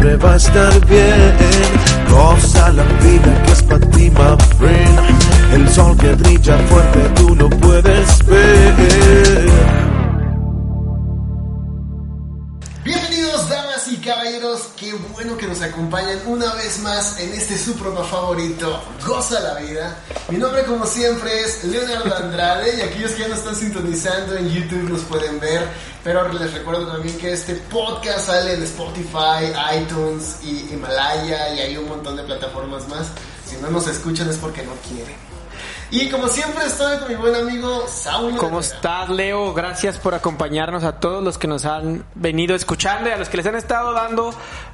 siempre va a estar bien. Goza la vida que es para ti, my friend. El sol que brilla fuerte tú lo puedes ver. Caballeros, qué bueno que nos acompañan una vez más en este su programa favorito, Goza la Vida. Mi nombre como siempre es Leonardo Andrade y aquellos que ya nos están sintonizando en YouTube nos pueden ver, pero les recuerdo también que este podcast sale en Spotify, iTunes y Himalaya y hay un montón de plataformas más. Si no nos escuchan es porque no quieren. Y como siempre estoy con mi buen amigo Saulo. ¿Cómo estás, Leo? Gracias por acompañarnos a todos los que nos han venido escuchando y a los que les han estado dando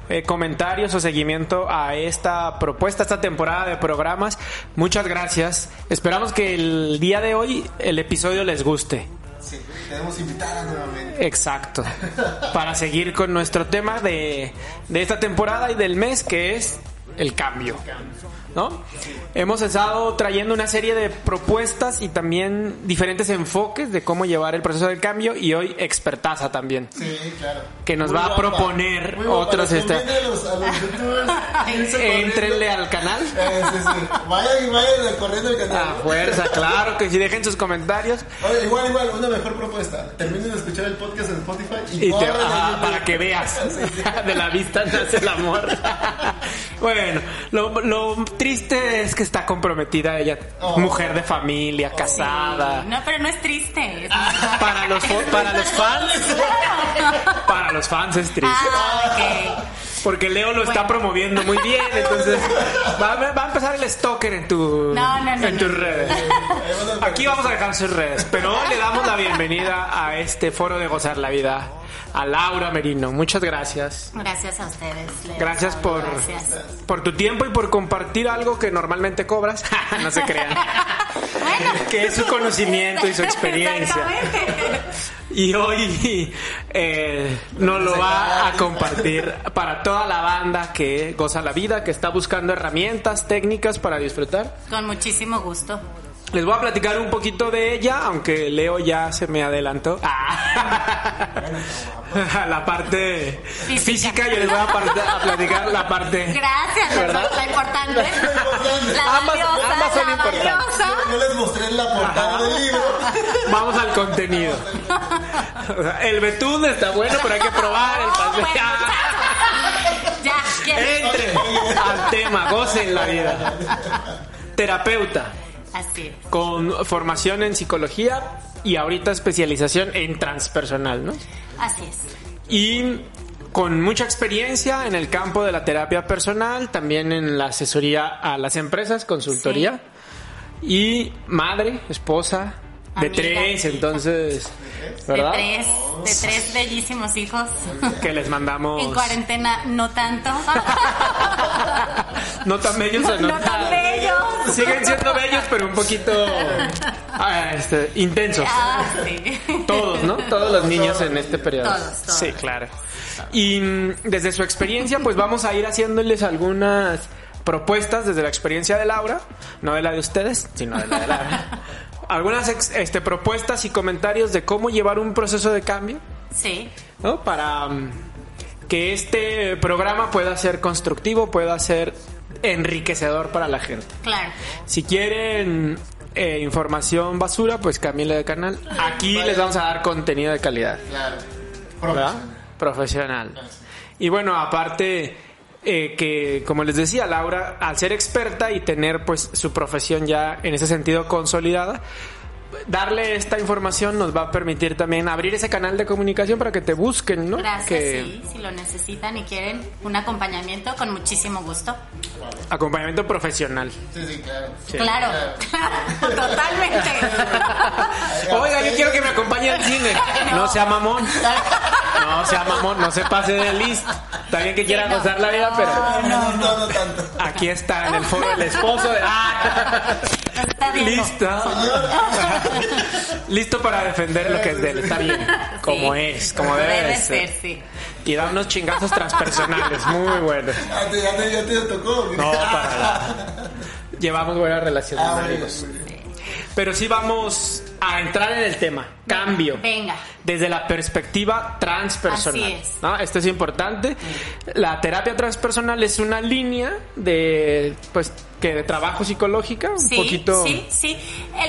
eh, comentarios o seguimiento a esta propuesta, esta temporada de programas. Muchas gracias. Esperamos que el día de hoy el episodio les guste. Sí, tenemos invitada nuevamente. Exacto. Para seguir con nuestro tema de, de esta temporada y del mes que es el cambio. ¿No? Hemos estado trayendo una serie de propuestas y también diferentes enfoques de cómo llevar el proceso del cambio y hoy expertaza también. Sí, claro. Que nos Muy va a guapa. proponer a irse corriendo. Entrenle al canal. Eh, sí, sí. Vayan, vayan corriendo el canal. A fuerza, claro, que si dejen sus comentarios Oye, igual, igual, una mejor propuesta. Terminen de escuchar el podcast en Spotify y, y te, ajá, para que veas. De la vista nace el amor. Bueno, lo, lo triste es que está comprometida ella, Oh. mujer de familia, casada. No, pero no es triste. es- Para los, para los fans, para los fans es triste. Ah, ok. Porque Leo lo está promoviendo muy bien, entonces va, va a empezar el stalker en tu No, no, no, en tus redes. Aquí vamos a dejar sus redes, pero hoy le damos la bienvenida a este foro de gozar la vida a Laura Merino. Muchas gracias. Gracias a ustedes. Leo. Gracias por Gracias. por tu tiempo y por compartir algo que normalmente cobras. no se crean. Bueno. Que es su conocimiento y su experiencia. Exactamente. Y hoy eh, nos lo va a compartir para toda la banda que goza la vida, que está buscando herramientas, técnicas para disfrutar. Con muchísimo gusto. Les voy a platicar un poquito de ella, aunque Leo ya se me adelantó. Ah. la parte física. Física. yo les voy a, platicar la parte... Gracias, ¿Verdad? la importante. La Ambas- valiosa, ambas son la importantes. Yo les mostré la portada del libro. Vamos al contenido. El betún está bueno, pero hay que probar el pastel. bueno, Ya, ¿quieres? Entren al tema, gocen la vida. Terapeuta, Así es. con formación en psicología y ahorita especialización en transpersonal, ¿no? Así es. Y con mucha experiencia en el campo de la terapia personal, también en la asesoría a las empresas, consultoría. Y madre, esposa, de Amiga. tres, entonces, ¿verdad? De tres, de tres bellísimos hijos. Que les mandamos... En cuarentena no tanto. No tan bellos o no, No tan bellos. Siguen siendo bellos, pero un poquito ah, este, intensos. Ah, sí. Todos, ¿no? Todos los niños en este periodo. Todos, todos. Sí, claro. Y mm, desde su experiencia, pues vamos a ir haciéndoles algunas propuestas desde la experiencia de Laura, no de la de ustedes, sino de la de Laura. Algunas ex- este, propuestas y comentarios de cómo llevar un proceso de cambio, Sí. ¿no? Para mm, que este programa pueda ser constructivo, pueda ser enriquecedor para la gente. Claro. Si quieren eh, información basura, pues cámbienle de canal. Aquí les vamos a dar contenido de calidad. Claro. ¿verdad? Profesional. Profesional. Y bueno, aparte eh, que, como les decía, Laura, al ser experta y tener pues su profesión ya en ese sentido consolidada, darle esta información nos va a permitir también abrir ese canal de comunicación para que te busquen, ¿no? Gracias, que sí. Si lo necesitan y quieren un acompañamiento, con muchísimo gusto. acompañamiento profesional. Sí, sí, claro. Sí. Claro, claro, totalmente. Oiga, yo quiero que me acompañe al cine. No sea mamón. No sea mamón, no se pase de listo. Está bien que quiera no. gozar la vida, pero No, no, no tanto. aquí está en el foro el esposo de... ¡Ah! Está bien. Listo. Listo para defender lo que es de él. Está bien. Como Sí. es, como debe, de ser. sí. Y da unos chingazos transpersonales. Muy buenos. ¿Ya te, ya te, ya te tocó? No, para nada. Llevamos buena relación Ah, bien, amigos. bien. Pero sí vamos a entrar en el tema. Cambio. Venga. Desde la perspectiva transpersonal. Así es. ¿no? Esto es importante. La terapia transpersonal es una línea de, pues, que de trabajo psicológica, un Sí, poquito. sí, sí.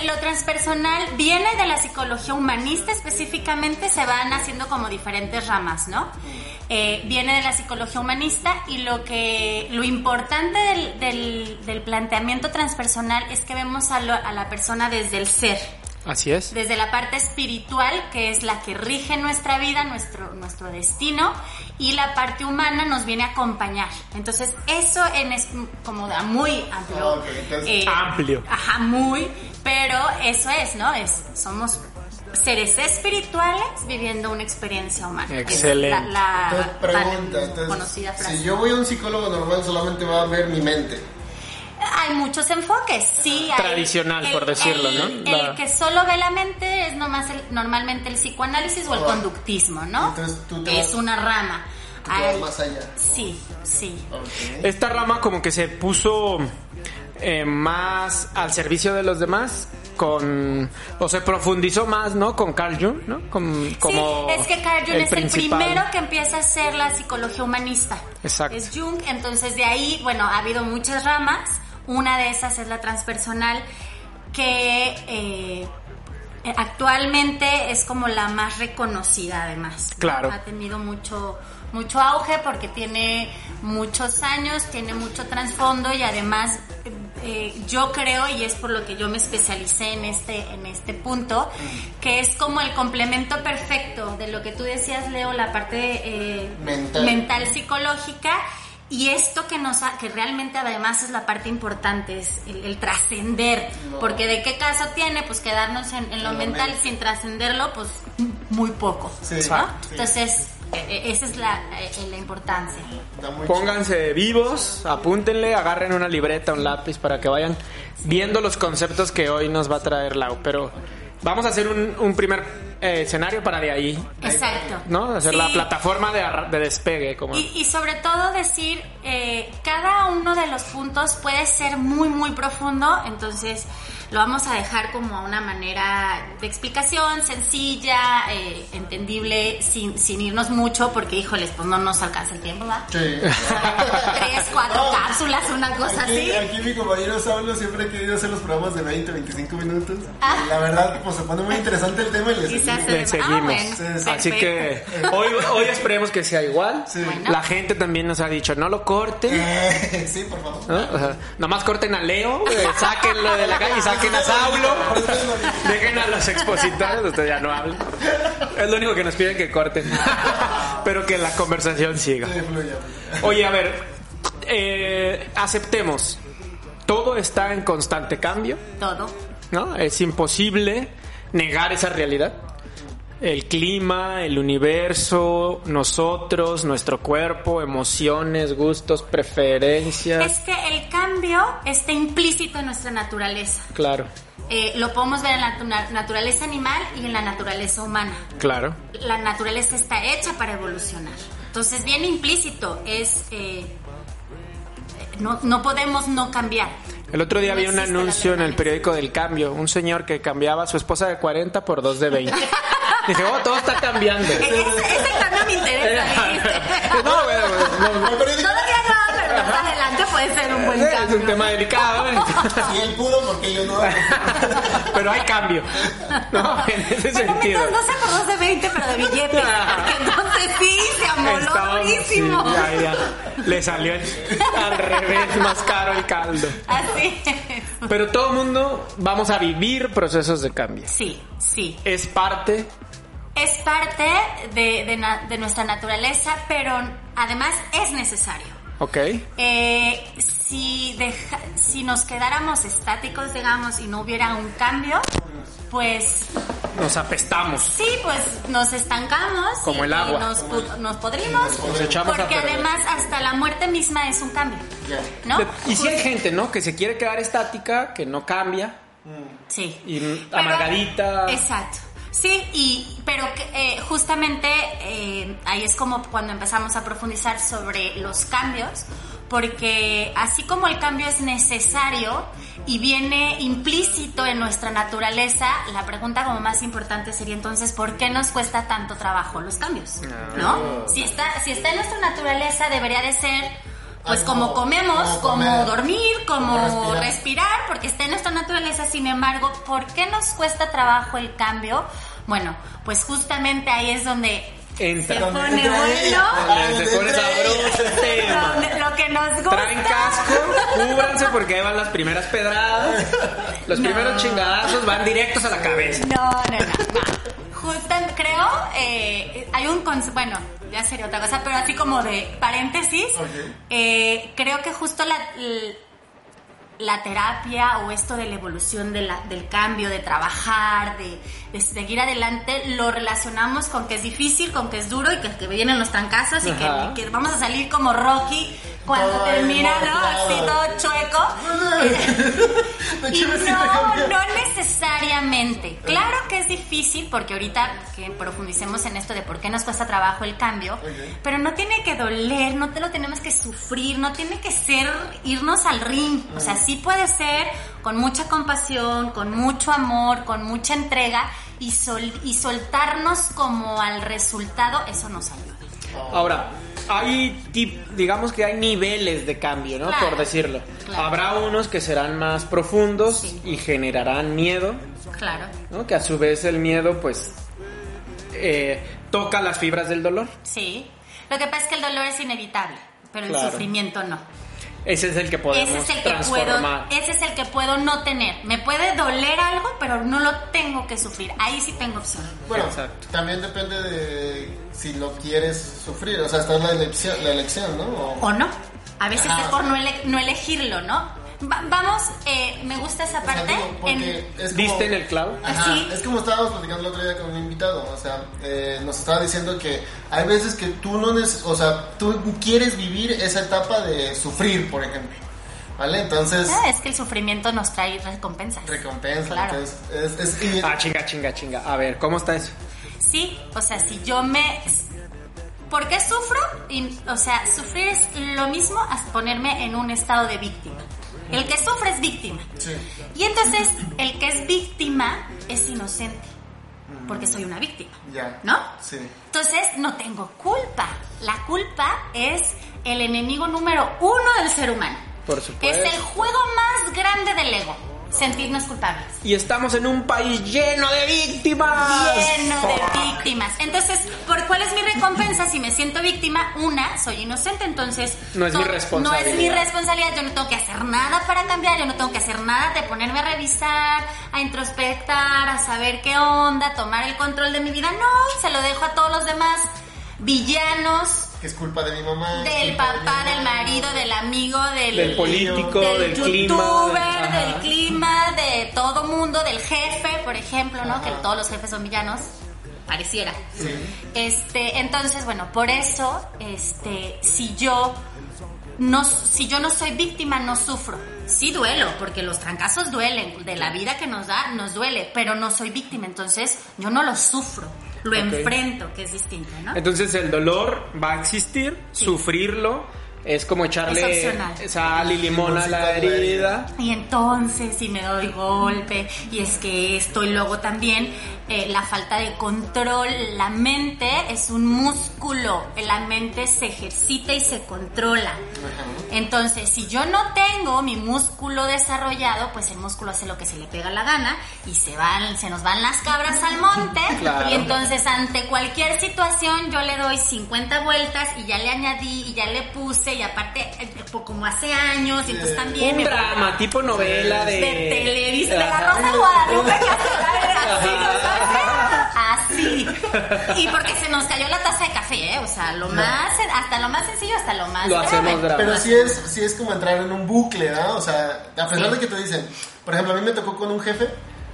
Lo transpersonal viene de la psicología humanista específicamente, se van haciendo como diferentes ramas, ¿no? Eh, viene de la psicología humanista y lo que lo importante del, del- del planteamiento transpersonal es que vemos a, lo- a la persona desde el ser, Así es. desde la parte espiritual, que es la que rige nuestra vida, nuestro, nuestro destino, y la parte humana nos viene a acompañar. Entonces, eso en es como da muy amplio. Ok, entonces- Amplio. Ajá, muy, pero eso es, ¿no? Es, somos seres espirituales viviendo una experiencia humana. Es Excelente. la, la pregunta, entonces, conocida frase. si yo voy a un psicólogo normal solamente va a ver mi mente. Hay muchos enfoques, sí. hay- Tradicional, por decirlo, el- ¿no? El La- que solo ve la mente es nomás el- normalmente el psicoanálisis o el conductismo, ¿no? Entonces, tú te es vas- una rama. Tú te vas Hay- más allá. Sí, sí. Esta rama como que se puso eh, más al servicio de los demás con o se profundizó más, ¿no? Con Carl Jung, ¿no? Con- como sí, es que Carl Jung es principal. el primero que empieza a hacer la psicología humanista. Exacto. Es Jung, entonces de ahí, bueno, ha habido muchas ramas. Una de esas es la transpersonal, que eh, actualmente es como la más reconocida además. ¿no? Claro. Ha tenido mucho mucho auge porque tiene muchos años, tiene mucho trasfondo y además eh, yo creo y es por lo que yo me especialicé en este en este punto que es como el complemento perfecto de lo que tú decías Leo la parte eh, Mental. mental psicológica y esto que nos ha- que realmente además es la parte importante es el, el trascender No. porque de qué caso tiene pues quedarnos en, en lo lo mental mente. sin trascenderlo pues muy poco Sí, entonces esa es la, la importancia Pónganse vivos, apúntenle, agarren una libreta, un lápiz para que vayan viendo los conceptos que hoy nos va a traer Lau. Pero vamos a hacer un, un primer eh, escenario para de ahí, exacto ¿no? Hacer la plataforma de despegue. Como... Y, y sobre todo decir, eh, cada uno de los puntos puede ser muy, muy profundo, entonces lo vamos a dejar como a una manera de explicación sencilla, eh, entendible, sin, sin irnos mucho, porque híjoles, pues no nos alcanza el tiempo, ¿verdad? Sí. Tres, cuatro No. cápsulas, una cosa Aquí, así. aquí mi compañero Saulo siempre ha querido hacer los programas de 20, 25 minutos. Ah. Y la verdad, pues se pone muy interesante el tema y les Quizás Le se- ah, seguimos. bueno, Sí, sí. Así que hoy, hoy esperemos que sea igual. Sí. Bueno. La gente también nos ha dicho, no lo corten. Eh, sí, por favor. ¿no? O sea, nomás corten a Leo, eh, sáquenlo de la calle y saquen a Saulo. Dejen a los expositores, ustedes ya no hablan. Es lo único que nos piden que corten. Pero que la conversación siga. Oye, a ver, eh, aceptemos. Todo está en constante cambio, Todo. ¿no? Es imposible negar esa realidad. El clima, el universo, nosotros, nuestro cuerpo, emociones, gustos, preferencias. Es que el cambio está implícito en nuestra naturaleza. Claro, Eh, lo podemos ver en la tu- naturaleza animal y en la naturaleza humana. claro. La naturaleza está hecha para evolucionar. Entonces, bien implícito es... eh, no, no podemos no cambiar. El otro día No vi un anuncio en el periódico del Cambio, un señor que cambiaba a su esposa de 40 por dos de 20. Dije, oh, todo está cambiando. E- Ese, ese cambio me interesa. no, bueno, no, No, pero digo, Todavía no, pero más adelante puede ser un es un tema delicado, si él pudo, porque yo no. pero hay cambio. No, en ese sentido. mientras no sea por dos de 20, pero de billetes. Entonces sí, se amoló Estaba- durísimo. sí, ya, ya. Le salió al revés más caro el caldo. Así es. Pero todo el mundo vamos a vivir procesos de cambio. Sí, sí. Es parte, Es parte de, de nuestra naturaleza, pero además es necesario. ¿Ok? Eh, si, deja- si nos quedáramos estáticos, digamos, y no hubiera un cambio, pues Nos apestamos. sí, pues nos estancamos. Como y, el y agua. nos, nos podrimos. Nos echamos a porque además hasta la muerte misma es un cambio. Ya. ¿No? Y si hay gente, ¿no? Que se quiere quedar estática, que no cambia. Sí. Y Pero- amargadita. Exacto. Sí, y, pero eh, justamente eh, ahí es como cuando empezamos a profundizar sobre los cambios, porque así como el cambio es necesario y viene implícito en nuestra naturaleza, la pregunta como más importante sería entonces, ¿por qué nos cuesta tanto trabajo los cambios? ¿No? Si está, si está en nuestra naturaleza, debería de ser pues Algo como comemos, como como, comer, dormir, como, como respirar. respirar. porque está en nuestra naturaleza. Sin embargo, ¿por qué nos cuesta trabajo el cambio? Bueno, pues justamente ahí es donde Entra. se pone entra bueno. ella. Donde se pone sabroso el tema. Donde- lo que nos gusta. Traen casco, cúbranse porque ahí van las primeras pedradas. Los No. primeros chingadazos van directos a la cabeza. No, no, no. Creo, eh, hay un conce- bueno, ya sería otra cosa, pero así como de paréntesis, eh, creo que justo la, la terapia o esto de la evolución de la- del cambio, de trabajar, de, de seguir adelante, lo relacionamos con que es difícil, con que es duro y que, que vienen los trancazos y que vamos a salir como Rocky cuando Todo termina, ¿no? Así todo chueco. Y no, no necesariamente. Claro que es difícil porque ahorita que profundicemos en esto de por qué nos cuesta trabajo el cambio, pero no tiene que doler, no te lo tenemos que sufrir, no tiene que ser irnos al ring. O sea, sí puede ser con mucha compasión, con mucho amor, con mucha entrega y, sol- y soltarnos como al resultado, eso nos ayuda. Ahora, hay, tip- digamos que hay niveles de cambio, ¿no? Claro. Por decirlo. Claro. Habrá unos que serán más profundos Sí. y generarán miedo, Claro. ¿no? Que a su vez el miedo, pues, eh, toca las fibras del dolor. Sí. Lo que pasa es que el dolor es inevitable, pero el sufrimiento no. Ese es el que podemos ese es el que puedo, transformar. ese es el que puedo no tener. Me puede doler algo, pero no lo tengo que sufrir. Ahí sí tengo opción. Bueno, Exacto. también depende de si lo quieres sufrir. O sea, está la elección, la elección ¿no? O- O no. A veces Ajá. es por no, ele- no elegirlo, ¿no? Va- vamos, eh, me gusta esa o sea, parte. digo, en- es como- ¿Diste en el clavo? Ajá, Sí. es como estábamos platicando el otro día con un invitado, o sea, eh, nos estaba diciendo que hay veces que tú no neces o sea, tú quieres vivir esa etapa de sufrir, por ejemplo, ¿vale? Entonces, Ah, es que el sufrimiento nos trae recompensas. recompensa, Claro. entonces, es, es- y- Ah, chinga, chinga, chinga. A ver, ¿cómo está eso? Sí, o sea, si yo me... ¿Por qué sufro? Y, o sea, sufrir es lo mismo a ponerme en un estado de víctima. El que sufre es víctima. sí, Y entonces, el que es víctima es inocente. Porque soy una víctima. ya, ¿No? sí, Entonces, no tengo culpa. La culpa es el enemigo número uno del ser humano. Por Es supuesto. el juego más grande del ego. Sentirnos culpables. Y estamos en un país lleno de víctimas. lleno de víctimas. Entonces, ¿por cuál es mi recompensa? Si me siento víctima, una, soy inocente, entonces... No es mi No es mi responsabilidad. responsabilidad, yo no tengo que hacer nada para cambiar, yo no tengo que hacer nada de ponerme a revisar, a introspectar, a saber qué onda, tomar el control de mi vida. No, se lo dejo a todos los demás villanos, que es culpa de mi mamá. del de papá, mamá. del marido, del amigo, del, Del político, del, clima. youtuber, Ajá. del clima, de todo mundo, del jefe, por ejemplo, ¿no? Que todos los jefes son villanos, pareciera. Sí. Este, entonces, bueno, por eso, este, si yo no, si yo no soy víctima, no sufro. Sí duelo, porque los trancazos duelen, de la vida que nos da, nos duele, pero no soy víctima, entonces yo no lo sufro, lo enfrento, que es distinto, ¿no? Entonces el dolor va a existir, sufrirlo es como echarle Es sal y limón a la herida. Y entonces, si me doy golpe, y es que esto, y luego también eh, la falta de control, la mente es un músculo, la mente se ejercita y se controla. Entonces, si yo no tengo mi músculo desarrollado, pues el músculo hace lo que se le pega la gana y se van, se nos van las cabras al monte. Claro. Y entonces, ante cualquier situación, yo le doy 50 vueltas y ya le añadí y ya le puse y aparte, eh, pues, como hace años, y entonces también Un drama, tipo novela de... de Televisa, de la. Rosa Guadalupe, que hace así, ¿no sabes? Así. Y porque se nos cayó la taza de café, ¿eh? O sea, lo más, hasta lo más sencillo, hasta lo más Lo grave. hacemos drama. Pero sí es, sí es como entrar en un bucle, ¿no? O sea, a pesar Sí. de que te dicen, por ejemplo, a mí me tocó con un jefe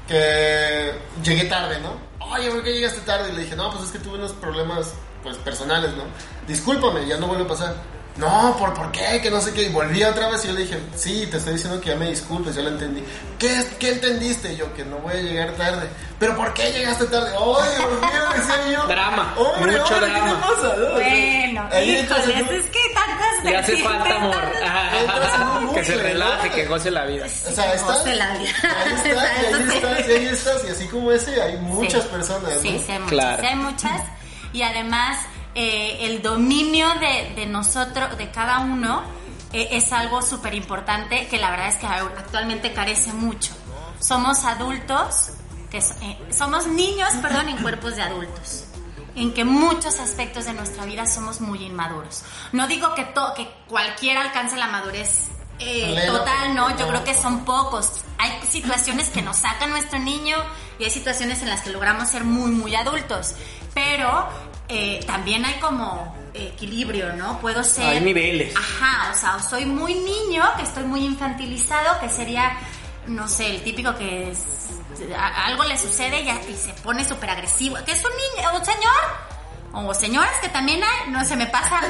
que llegué tarde, ¿no? Oye, ¿por qué llegaste tarde? Y le dije, no, pues es que tuve unos problemas, pues, personales, ¿no? Discúlpame, ya no vuelve a pasar. No, ¿por, ¿por qué? Que no sé qué. Y volví otra vez y yo le dije, sí, te estoy diciendo que ya me disculpes, ya lo entendí. ¿Qué, qué entendiste? Y yo, que no voy a llegar tarde. ¿Pero por qué llegaste tarde? ¡Ay, Dios mío! Decía yo. Drama, Hombre, mucho hombre, ¿qué drama. te pasa? no? Bueno, Ahí entonces híjoles, yo- es que tantas, Le hace falta amor. en un Que se relaje, que goce la vida. O sea, que estás, goce la vida. ahí estás, y ahí estás, y ahí estás, y así como ese hay muchas Sí. personas, ¿no? Sí, sí hay muchas, Claro. sí hay muchas. Y además, eh, el dominio de, de nosotros, de cada uno, eh, es algo súper importante que la verdad es que actualmente carece mucho. Somos adultos, que so- eh, somos niños, perdón, en cuerpos de adultos. En que muchos aspectos de nuestra vida somos muy inmaduros. No digo que, to- que cualquiera alcance la madurez eh, total, no, yo creo que son pocos. Hay situaciones que nos saca nuestro niño y hay situaciones en las que logramos ser muy, muy adultos. Pero eh, también hay como equilibrio, ¿no? Puedo ser... Hay niveles. Ajá, o sea, o soy muy niño, que estoy muy infantilizado, que sería, no sé, el típico que es, a- algo le sucede y se pone súper agresivo. Que es un niño, un señor. O señoras que también hay, no se me pasa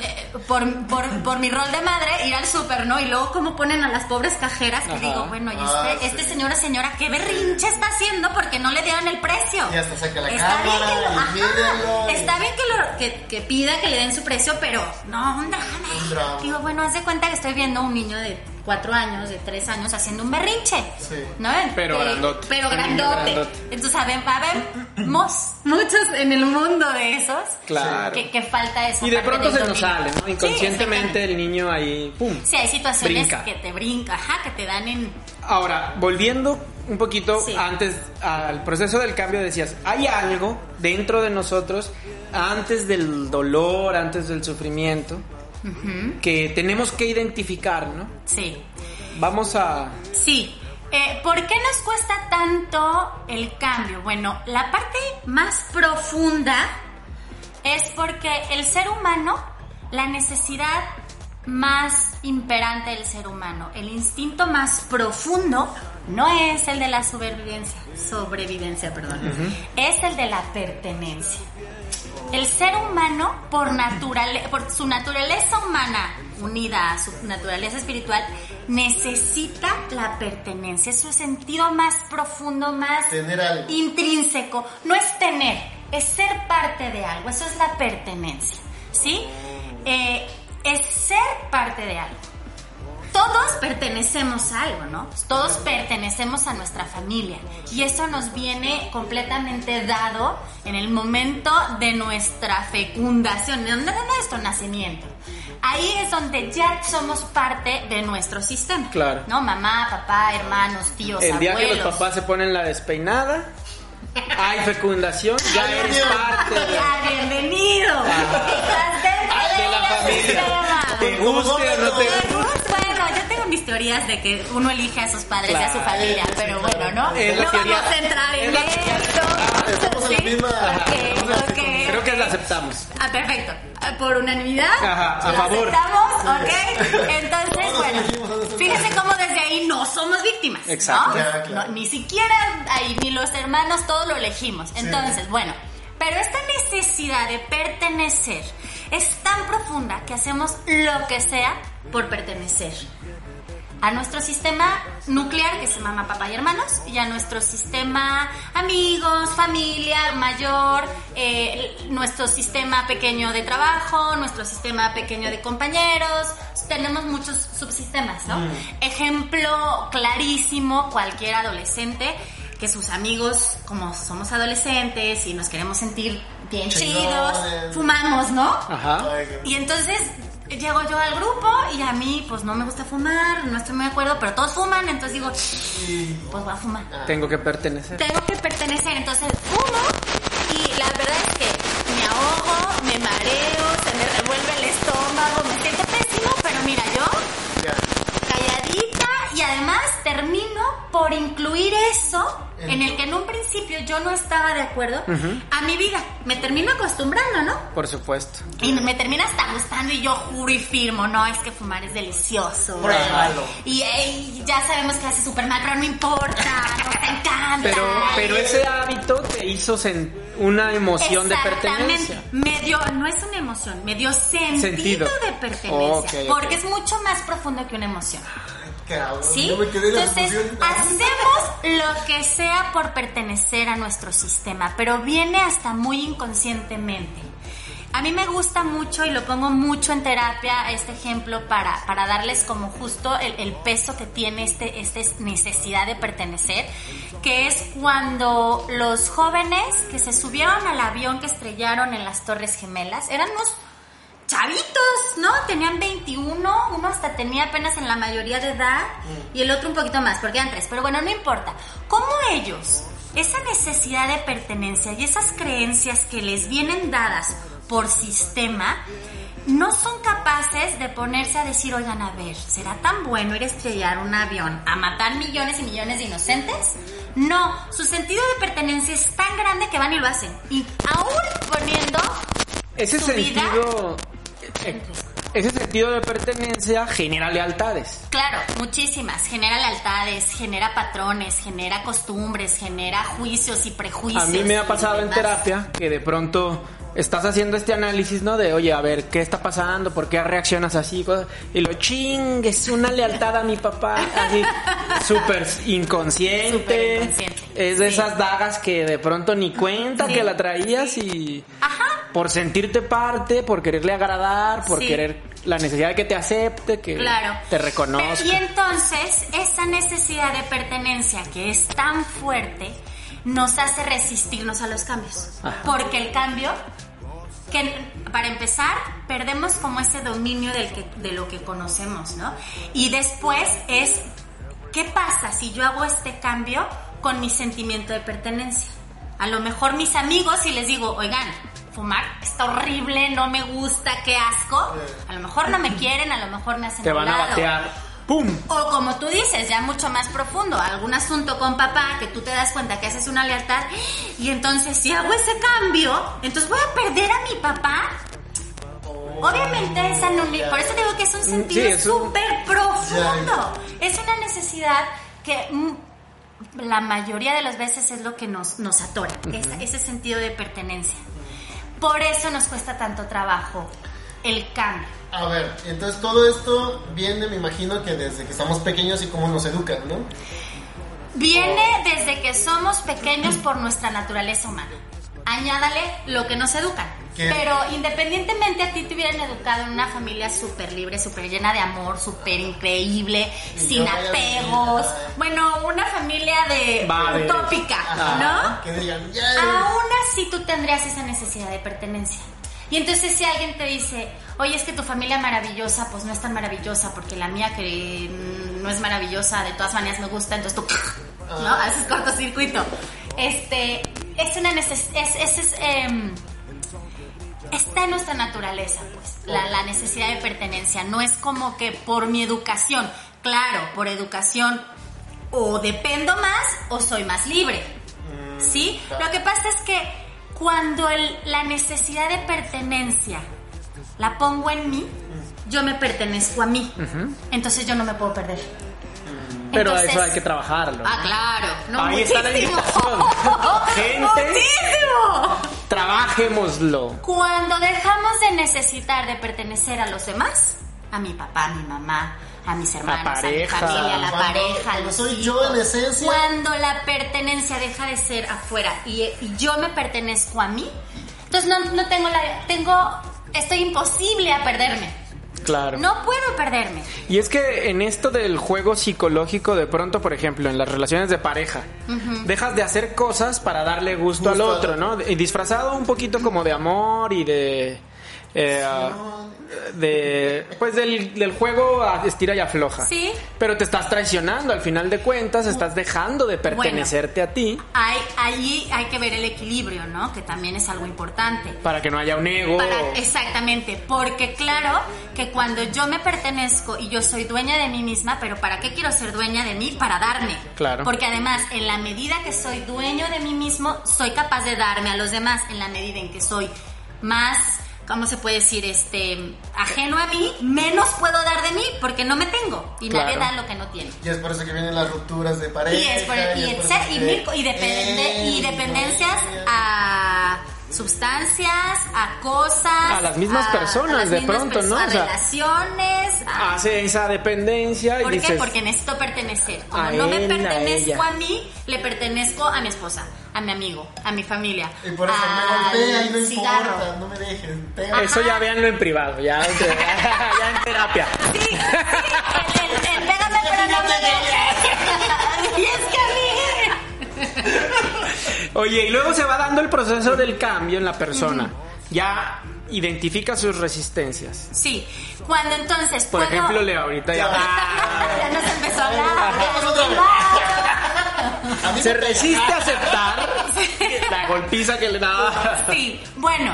eh, por, por, por mi rol de madre ir al súper, ¿no? Y luego cómo ponen a las pobres cajeras que Ajá. digo, bueno, y Ah, este, sí. este señor o señora, ¿qué berrinche está haciendo porque no le dieron el precio? Y hasta saca la Está bien cámara, que lo- y mírenlo, está bien que, lo, que, que pida que le den su precio, pero no, un drama. Un drama. Digo, bueno, haz de cuenta que estoy viendo a un niño de cuatro años, de tres años, haciendo un berrinche. Sí. ¿No? Pero Eh, grandote. Pero grandote. grandote. Entonces, a ver, habemos muchos en el mundo de esos. Claro. Que, que falta esa Y de pronto se nos sale, ¿no? Sí, Inconscientemente el niño ahí, ¡pum! Sí, hay situaciones Brinca. que te brinca, ajá, que te dan en... Ahora, volviendo un poquito Sí. antes al proceso del cambio, decías, hay algo dentro de nosotros, antes del dolor, antes del sufrimiento, que tenemos que identificar, ¿no? Sí. Vamos a... Sí. Eh, ¿Por qué nos cuesta tanto el cambio? Bueno, la parte más profunda es porque el ser humano, la necesidad más imperante del ser humano, el instinto más profundo, no es el de la sobrevivencia, sobrevivencia, perdón, es el de la pertenencia. El ser humano, por, naturale- por su naturaleza humana unida a su naturaleza espiritual, necesita la pertenencia. Es su sentido más profundo, más Tener algo. intrínseco. No es tener, es ser parte de algo. Eso es la pertenencia. ¿Sí? Eh, es ser parte de algo todos pertenecemos a algo, ¿no? Todos pertenecemos a nuestra familia y eso nos viene completamente dado en el momento de nuestra fecundación, de nuestro nacimiento. Ahí es donde ya somos parte de nuestro sistema. Claro. ¿No? Mamá, papá, hermanos, tíos, El día abuelos. que los papás se ponen la despeinada, hay fecundación, ya eres parte de... Ya, bienvenido. Estás dentro Ah, de la familia. sistema. Te guste o no te Pues, tengo mis teorías de que uno elige a sus padres y a su familia, pero bueno, ¿no? Es no teoría- vamos a entrar en es esto. estamos Creo que la aceptamos. Ah, perfecto. Ah, Por unanimidad. Ajá, a ¿Lo favor. aceptamos? Ok. Entonces, bueno, fíjense cómo desde ahí no somos víctimas. Exacto. Claro. No, ni siquiera ahí, ni los hermanos, todos lo elegimos. Entonces, bueno, pero esta necesidad de pertenecer es tan profunda que hacemos lo que sea por pertenecer a nuestro sistema nuclear, que es mamá, papá y hermanos, y a nuestro sistema amigos, familia, mayor, eh, nuestro sistema pequeño de trabajo, nuestro sistema pequeño de compañeros. Tenemos muchos subsistemas, ¿no? Ejemplo clarísimo, cualquier adolescente que sus amigos, como somos adolescentes y nos queremos sentir bien chidos, fumamos, ¿no? Ajá. Y entonces llego yo al grupo y a mí pues no me gusta fumar, no estoy muy de acuerdo, pero todos fuman, entonces digo, pues voy a fumar. Tengo que pertenecer. Tengo que pertenecer, entonces fumo y la verdad es que me ahogo, me mareo, se me revuelve el estómago, me siento pésimo, pero mira, yo además termino por incluir eso en el que en un principio yo no estaba de acuerdo a mi vida. Me termino acostumbrando, ¿no? Por supuesto. Y me termina hasta gustando y yo juro y firmo, no, es que fumar es delicioso. Y, ey, ya sabemos que hace súper mal, pero no importa, nos encanta. Pero, pero ese hábito te hizo una emoción de pertenencia. Me dio, no es una emoción, me dio sentido, Sentido. de pertenencia. Porque es mucho más profundo que una emoción. Cabrón, ¿Sí? yo me quedé en la Entonces, hacemos lo que sea por pertenecer a nuestro sistema, pero viene hasta muy inconscientemente. A mí me gusta mucho y lo pongo mucho en terapia, este ejemplo, para, para darles como justo el, el peso que tiene este, esta necesidad de pertenecer, que es cuando los jóvenes que se subieron al avión que estrellaron en las Torres Gemelas, eran unos chavitos, ¿no? Tenían 21, uno hasta tenía apenas en la mayoría de edad y el otro un poquito más, porque eran tres, pero bueno, no importa. ¿Cómo ellos, esa necesidad de pertenencia y esas creencias que les vienen dadas por sistema, no son capaces de ponerse a decir, oigan, a ver, ¿será tan bueno ir a estrellar un avión a matar millones y millones de inocentes? No, su sentido de pertenencia es tan grande que van y lo hacen. Y aún poniendo ese su vida- sentido eh, ese sentido de pertenencia genera lealtades. Claro, muchísimas. Genera lealtades, genera patrones, genera costumbres, genera juicios y prejuicios. A mí me ha pasado en terapia que de pronto estás haciendo este análisis, ¿no? De, oye, a ver, ¿qué está pasando? ¿Por qué reaccionas así? Y lo ching, es una lealtad a mi papá, así, súper inconsciente. Inconsciente, Es de sí. esas dagas que de pronto ni cuenta Sí. que la traías y Ajá. por sentirte parte, por quererle agradar, por Sí. querer la necesidad de que te acepte, que Claro. te reconozca. Pero- y entonces, esa necesidad de pertenencia que es tan fuerte nos hace resistirnos a los cambios. Ajá. Porque el cambio, que para empezar, perdemos como ese dominio del que, de lo que conocemos, ¿no? Y después es, ¿qué pasa si yo hago este cambio con mi sentimiento de pertenencia? A lo mejor mis amigos, si les digo, oigan, fumar está horrible, no me gusta, qué asco, a lo mejor no me quieren, a lo mejor me hacen te van a batear. ¡Pum! O como tú dices, ya mucho más profundo, algún asunto con papá que tú te das cuenta que haces una lealtad y entonces si hago ese cambio, entonces voy a perder a mi papá. Obviamente no, por eso digo que es un sentido Sí, es un- súper profundo. Es una necesidad que mm, la mayoría de las veces es lo que nos, nos atora, ese sentido de pertenencia. Por eso nos cuesta tanto trabajo el cambio. A ver, entonces todo esto viene, me imagino que desde que estamos pequeños y cómo nos educan, ¿no? Viene desde que somos pequeños por nuestra naturaleza humana. Añádale lo que nos educan. ¿Qué? Pero independientemente a ti te hubieran educado en una familia súper libre, súper llena de amor, súper increíble, Y sin apegos. ah. Bueno, una familia de Vale. utópica, ¿no? Que digan. Aún así tú tendrías esa necesidad de pertenencia. Y entonces si alguien te dice, oye, es que tu familia maravillosa, pues no es tan maravillosa, porque la mía que mm, no es maravillosa, de todas maneras me gusta, entonces tú, ¿no? Ah. Haces cortocircuito. Este, es una necesidad, es, es, es, em, está en nuestra naturaleza, pues, la, la necesidad de pertenencia. No es como que por mi educación, claro, por educación o dependo más o soy más libre. ¿Sí? Lo que pasa es que cuando el- la necesidad de pertenencia la pongo en mí, yo me pertenezco a mí. Entonces yo no me puedo perder. Pero Entonces- eso hay que trabajarlo. Ah, claro. No, Ahí está la invitación. Gente. Muchísimo. Trabajémoslo. Cuando dejamos de necesitar de pertenecer a los demás, a mi papá, a mi mamá, a mis hermanos, a mi pareja. familia, a la Cuando- pareja, los soy hijos. yo en esencia. Cuando la pertenencia deja de ser afuera y, y yo me pertenezco a mí, entonces no, no tengo la... Tengo... Estoy imposible a perderme. Claro. No puedo perderme. Y es que en esto del juego psicológico, de pronto, por ejemplo, en las relaciones de pareja, dejas de hacer cosas para darle gusto, al Gusto al otro, otro. ¿no? Y disfrazado un poquito como de amor y de. Eh, de pues del, del juego a estira y afloja. Sí. Pero te estás traicionando al final de cuentas, estás dejando de pertenecerte a ti Hay, ahí hay que ver el equilibrio, ¿no? Que también es algo importante. para que no haya un ego. Para- exactamente, porque claro que cuando yo me pertenezco y yo soy dueña de mí misma, pero ¿para qué quiero ser dueña de mí? Para darme. Claro. Porque además, en la medida que soy dueño de mí mismo, soy capaz de darme a los demás. En la medida en que soy más, ¿cómo se puede decir? Este, ajeno a mí, menos puedo dar de mí porque no me tengo. Y nadie Claro. da lo que no tiene. Y es por eso que vienen las rupturas de pareja. Y, es por- y, es por y y depende- y dependencias a sustancias, a cosas, A las mismas personas, las de mismas pronto, ¿no? A O sea, relaciones. a- Hace esa dependencia y ¿Por qué? dices, Porque necesito pertenecer. Como A no me él, pertenezco a, mí, le pertenezco a mi esposa, a mi amigo, a mi familia. Y por eso me golpea y no cigarro. importa, no me dejen. eso ya véanlo en privado, ya, ya en terapia. Sí, sí, el, el- el pégame pero no me dejes. Y es que a mí... Oye, y luego se va dando el proceso del cambio en la persona. Ya identifica sus resistencias. Sí, cuando entonces... Por cuando- ejemplo, Leo, ahorita ya... ya nos empezó a hablar. Vamos otra vez. A mí Se resiste a aceptar la golpiza que le daba. Sí, bueno,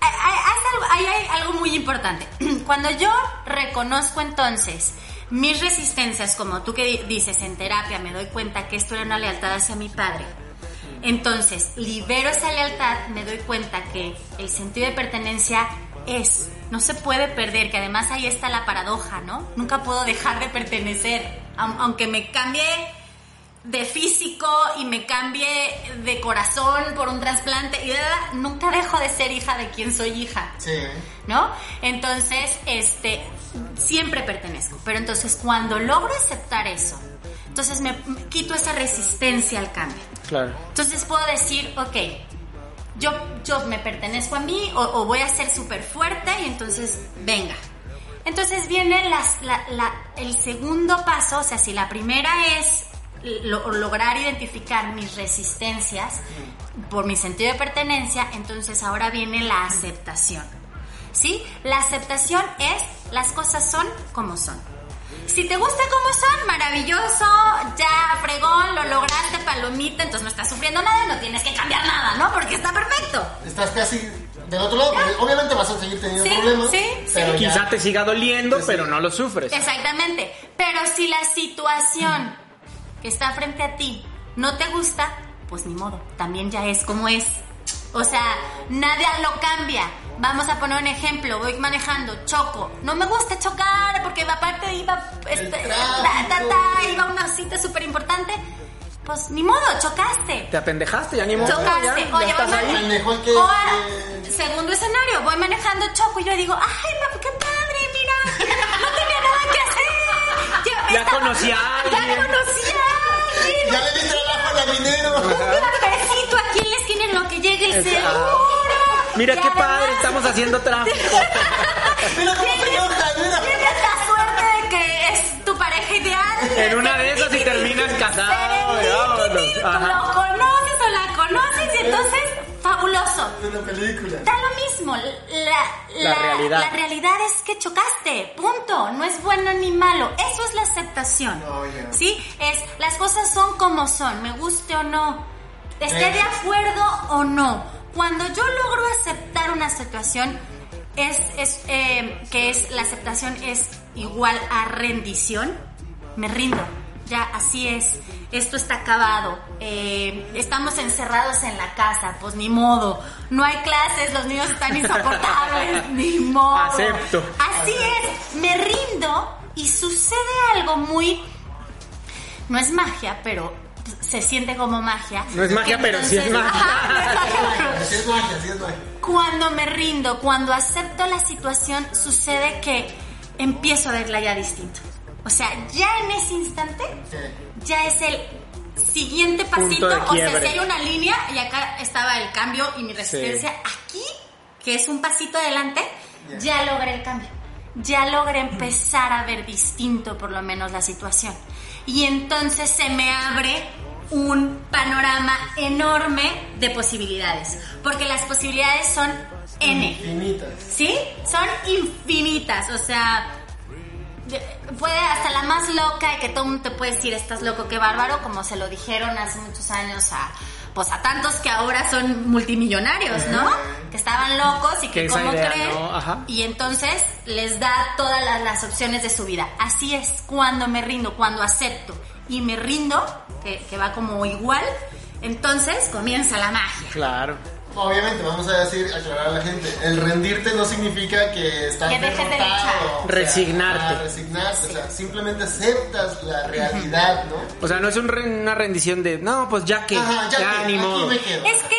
hay, hay- hay algo- hay- hay algo muy importante. Cuando yo reconozco entonces mis resistencias, como tú que di- dices en terapia, me doy cuenta que esto era una lealtad hacia mi padre. Entonces, libero esa lealtad, me doy cuenta que el sentido de pertenencia es, no se puede perder, que además ahí está la paradoja, ¿no? Nunca puedo dejar de pertenecer, aun- aunque me cambie de físico y me cambie de corazón por un trasplante y verdad, nunca dejo de ser hija de quien soy hija, Sí. ¿no? Entonces, este, siempre pertenezco, pero entonces cuando logro aceptar eso, entonces me quito esa resistencia al cambio. Claro. Entonces puedo decir, ok, yo, yo me pertenezco a mí o, o voy a ser súper fuerte y entonces venga. Entonces viene las- la- la- el segundo paso, o sea, si la primera es lo- lograr identificar mis resistencias por mi sentido de pertenencia, entonces ahora viene la aceptación. ¿Sí? La aceptación es las cosas son como son. Si te gusta como son, maravilloso, ya fregón, lo lograste, palomita, entonces no estás sufriendo nada, no tienes que cambiar nada, ¿no? Porque está perfecto. Estás casi del otro lado, porque obviamente vas a seguir teniendo Sí, problemas. sí, pero ya- Quizá te siga doliendo, Sí, sí. pero no lo sufres. Exactamente. Pero si la situación que está frente a ti no te gusta, pues ni modo, también ya es como es. O sea, nada lo cambia. Vamos a poner un ejemplo, voy manejando, choco. No me gusta chocar porque aparte iba, este, ta, ta, iba a una cita súper importante. Pues ni modo, chocaste. Te apendejaste, ya ni modo, Chocaste. ya, ya Oye, estás voy segundo escenario, voy manejando choco y yo digo, ay, ma, qué padre, mira, no tenía nada que hacer. Yo Ya estaba- conocí a Ya conocí a alguien. Ya le di trabajo a la minero. Un cafecito aquí en la esquina en lo que llegue el seguro. Mira Y qué padre, estamos haciendo tráfico. Mira cómo se En una de esas y terminas casado, vámonos. Lo conoces o la conoces y entonces, fabuloso. Una película. Da lo mismo, la, La realidad. la realidad es que chocaste, punto. No es bueno ni malo. Eso es la aceptación. Oh, yeah. ¿Sí? Es las cosas son como son, me guste o no, esté Eh. de acuerdo o no. Cuando yo logro aceptar una situación, es, es eh, que es la aceptación es igual a rendición, me rindo. Ya, así es. Esto está acabado. Eh, estamos encerrados en la casa. Pues ni modo. No hay clases. Los niños están insoportables. ni modo. Acepto. Así es. Me rindo y sucede algo muy. No es magia, pero se siente como magia. No es magia, pero sí es magia. Ajá, es magia, pero- Así es magia, así es magia. cuando me rindo, cuando acepto la situación, sucede que empiezo a verla ya distinto. O sea, ya en ese instante, ya es el siguiente pasito. O sea, si hay una línea y acá estaba el cambio y mi resistencia, aquí, que es un pasito adelante, ya logré el cambio. Ya logré empezar a ver distinto por lo menos la situación. Y entonces se me abre un panorama enorme de posibilidades. Porque las posibilidades son N. Infinitas. ¿Sí? Son infinitas, o sea, puede hasta la más loca y que todo el mundo te puede decir, estás loco, qué bárbaro, como se lo dijeron hace muchos años a, pues a tantos que ahora son multimillonarios, ¿no? Que estaban locos y Que idea, creen. Y entonces les da todas las, las opciones de su vida. Así es, cuando me rindo, cuando acepto y me rindo, que, que va como igual, entonces comienza la magia. Claro. Obviamente, vamos a decir, aclarar a la gente, el rendirte no significa que estás Que de derrotado. luchar. o sea, Resignarte. ah, resignarte, o sea, simplemente aceptas la realidad, ¿no? O sea, no es un re- una rendición de, no, pues ya que, Ajá, ya ya, que, ni aquí modo. me quedo. Es que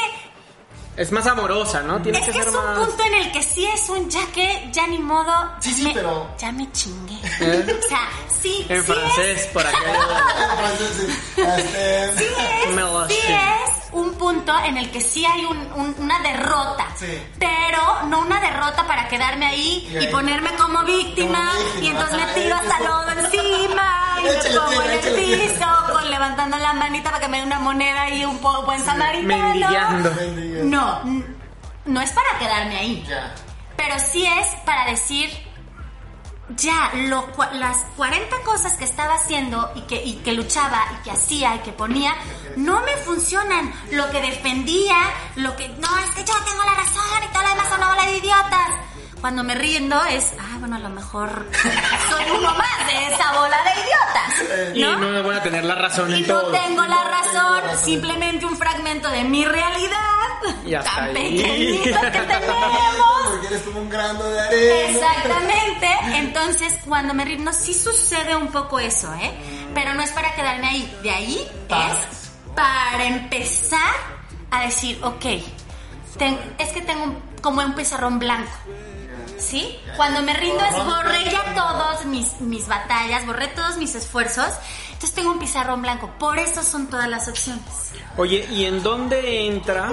Es más amorosa, ¿no? Tiene es que que ser es un más. punto en el que sí es un ya que, ya ni modo. Sí, sí, me- pero- Ya me chingué. ¿Eh? O sea, sí, En sí francés, es. por acá. Entonces, este, Sí Me lo es, sí sé. es un punto en el que sí hay un- un- una derrota, Sí. pero no una derrota para quedarme ahí Y y, ahí- ponerme como víctima, Como víctima, y entonces me tiro hasta lodo encima y me Échale pongo tierra, en el piso con levantando la manita para que me dé una moneda y un poco buen samaritano. mendigando. Mendigando. No, no es para quedarme ahí. ya. Pero sí es para decir, ya, lo, las 40 cosas que estaba haciendo y que, y que luchaba y que hacía y que ponía, no me funcionan. Lo que defendía, lo que, no, es que yo tengo la razón y todo lo demás son una bola de idiotas. Cuando me riendo es, ah, bueno, a lo mejor soy uno más de esa bola de idiotas. Y ¿no? no voy a tener la razón Y en no todo. tengo la razón, simplemente un fragmento de mi realidad. Y hasta tan ahí. pequeñito que tenemos. Porque eres como un grano de arena. Exactamente. Entonces, cuando me ritmo, sí sucede un poco eso, ¿eh? Pero no es para quedarme ahí. De ahí es para empezar a decir, ok, ten- es que tengo un- como un pizarrón blanco. ¿Sí? Cuando me rindo es borré ya todos mis, mis batallas, borré todos mis esfuerzos. Entonces tengo un pizarrón blanco. Por eso son todas las opciones. Oye, ¿y en dónde entra?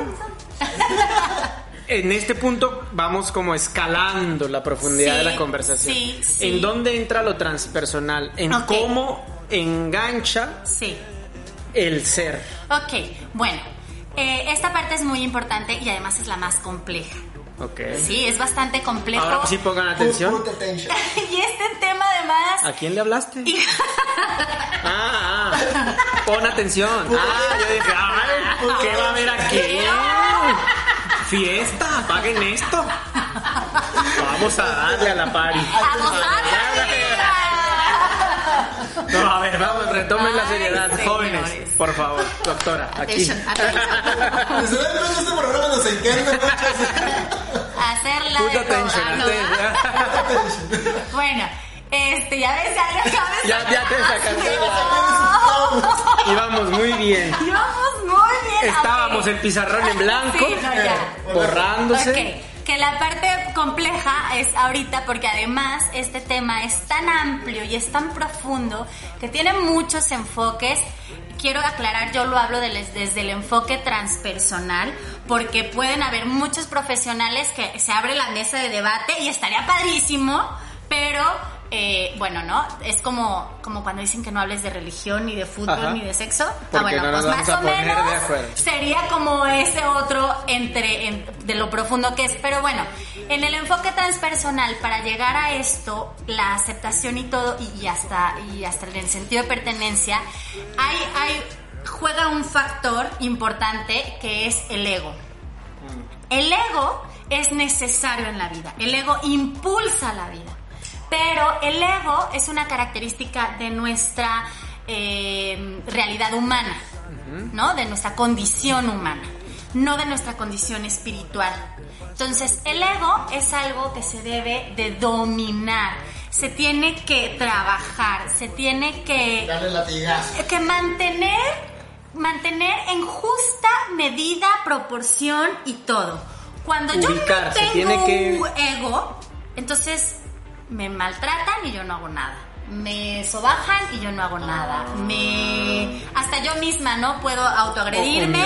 En este punto vamos como escalando la profundidad Sí, de la conversación. sí, sí. ¿En dónde entra lo transpersonal? En cómo engancha Sí. el ser. Ok, bueno. eh, esta parte es muy importante y además es la más compleja. Ok. Sí, es bastante complejo. Ahora sí pongan atención. put y este tema además... ¿A quién le hablaste? Ah, ah, pon atención. Ah, yo dije, ay, ¿qué va a haber aquí? Fiesta, paguen esto. Vamos a darle a la party. ¡Vamos a No, a ver, vamos, retomen la Ay, seriedad, señores. jóvenes. Por favor, doctora, aquí. Atención, atención. Desde este programa nos encanta mucho. Hacerla Put de attention, no, atención. Bueno, este, ya ves, ya, ya sabes. Ya, ya te sacaste. No. Íbamos muy bien. Íbamos muy bien. Estábamos en pizarrón en blanco, Sí, no, ya. borrándose. Ok, que la parte compleja es ahorita porque además este tema es tan amplio y es tan profundo que tiene muchos enfoques. Quiero aclarar, yo lo hablo desde el enfoque transpersonal porque pueden haber muchos profesionales que se abre la mesa de debate y estaría padrísimo, pero eh, bueno, ¿no? Es como, como cuando dicen que no hables de religión, ni de fútbol, Ajá. ni de sexo. Ah, bueno, no pues más o menos sería como ese otro entre en- de lo profundo que es. Pero bueno, en el enfoque transpersonal, para llegar a esto, la aceptación y todo, y, y hasta, y hasta en el sentido de pertenencia, hay, hay, juega un factor importante que es el ego. El ego es necesario en la vida. El ego impulsa la vida. Pero el ego es una característica de nuestra eh, realidad humana, ¿no? De nuestra condición humana, no de nuestra condición espiritual. Entonces, el ego es algo que se debe de dominar, se tiene que trabajar, se tiene que Darle latigazo. que mantener mantener en justa medida, proporción y todo. Cuando yo no tengo tiene que- un ego, entonces me maltratan y yo no hago nada. Me sobajan y yo no hago nada. Me hasta yo misma no puedo autoagredirme,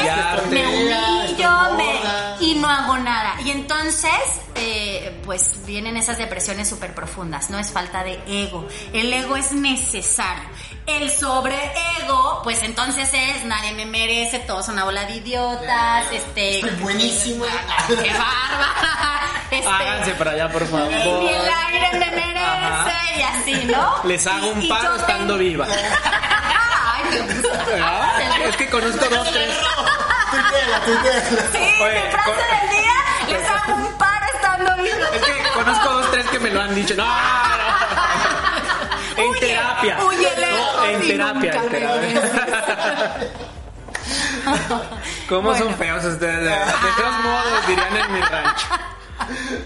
me humillo me- y no hago nada. Y entonces, eh, pues vienen esas depresiones súper profundas, ¿no? Es falta de ego. El ego es necesario. El sobreego, pues entonces es nadie me merece, todos son una bola de idiotas, este. Soy buenísima. ¡Qué bárbara! Este, Háganse para allá, por favor. ni el aire me merece Ajá. y así, ¿no? Les hago un paro estando viva. Ay, qué. Es que conozco dos, tres. Tuiteala, tuiteala. Sí, Oye, mi frase con- del día, les hago un paro estando vivo. Es que conozco dos, tres que me lo han dicho. No, no. En Huye, terapia. huye No, en terapia. en terapia. ¿Cómo son feos ustedes? De todos modos, dirían en mi rancho.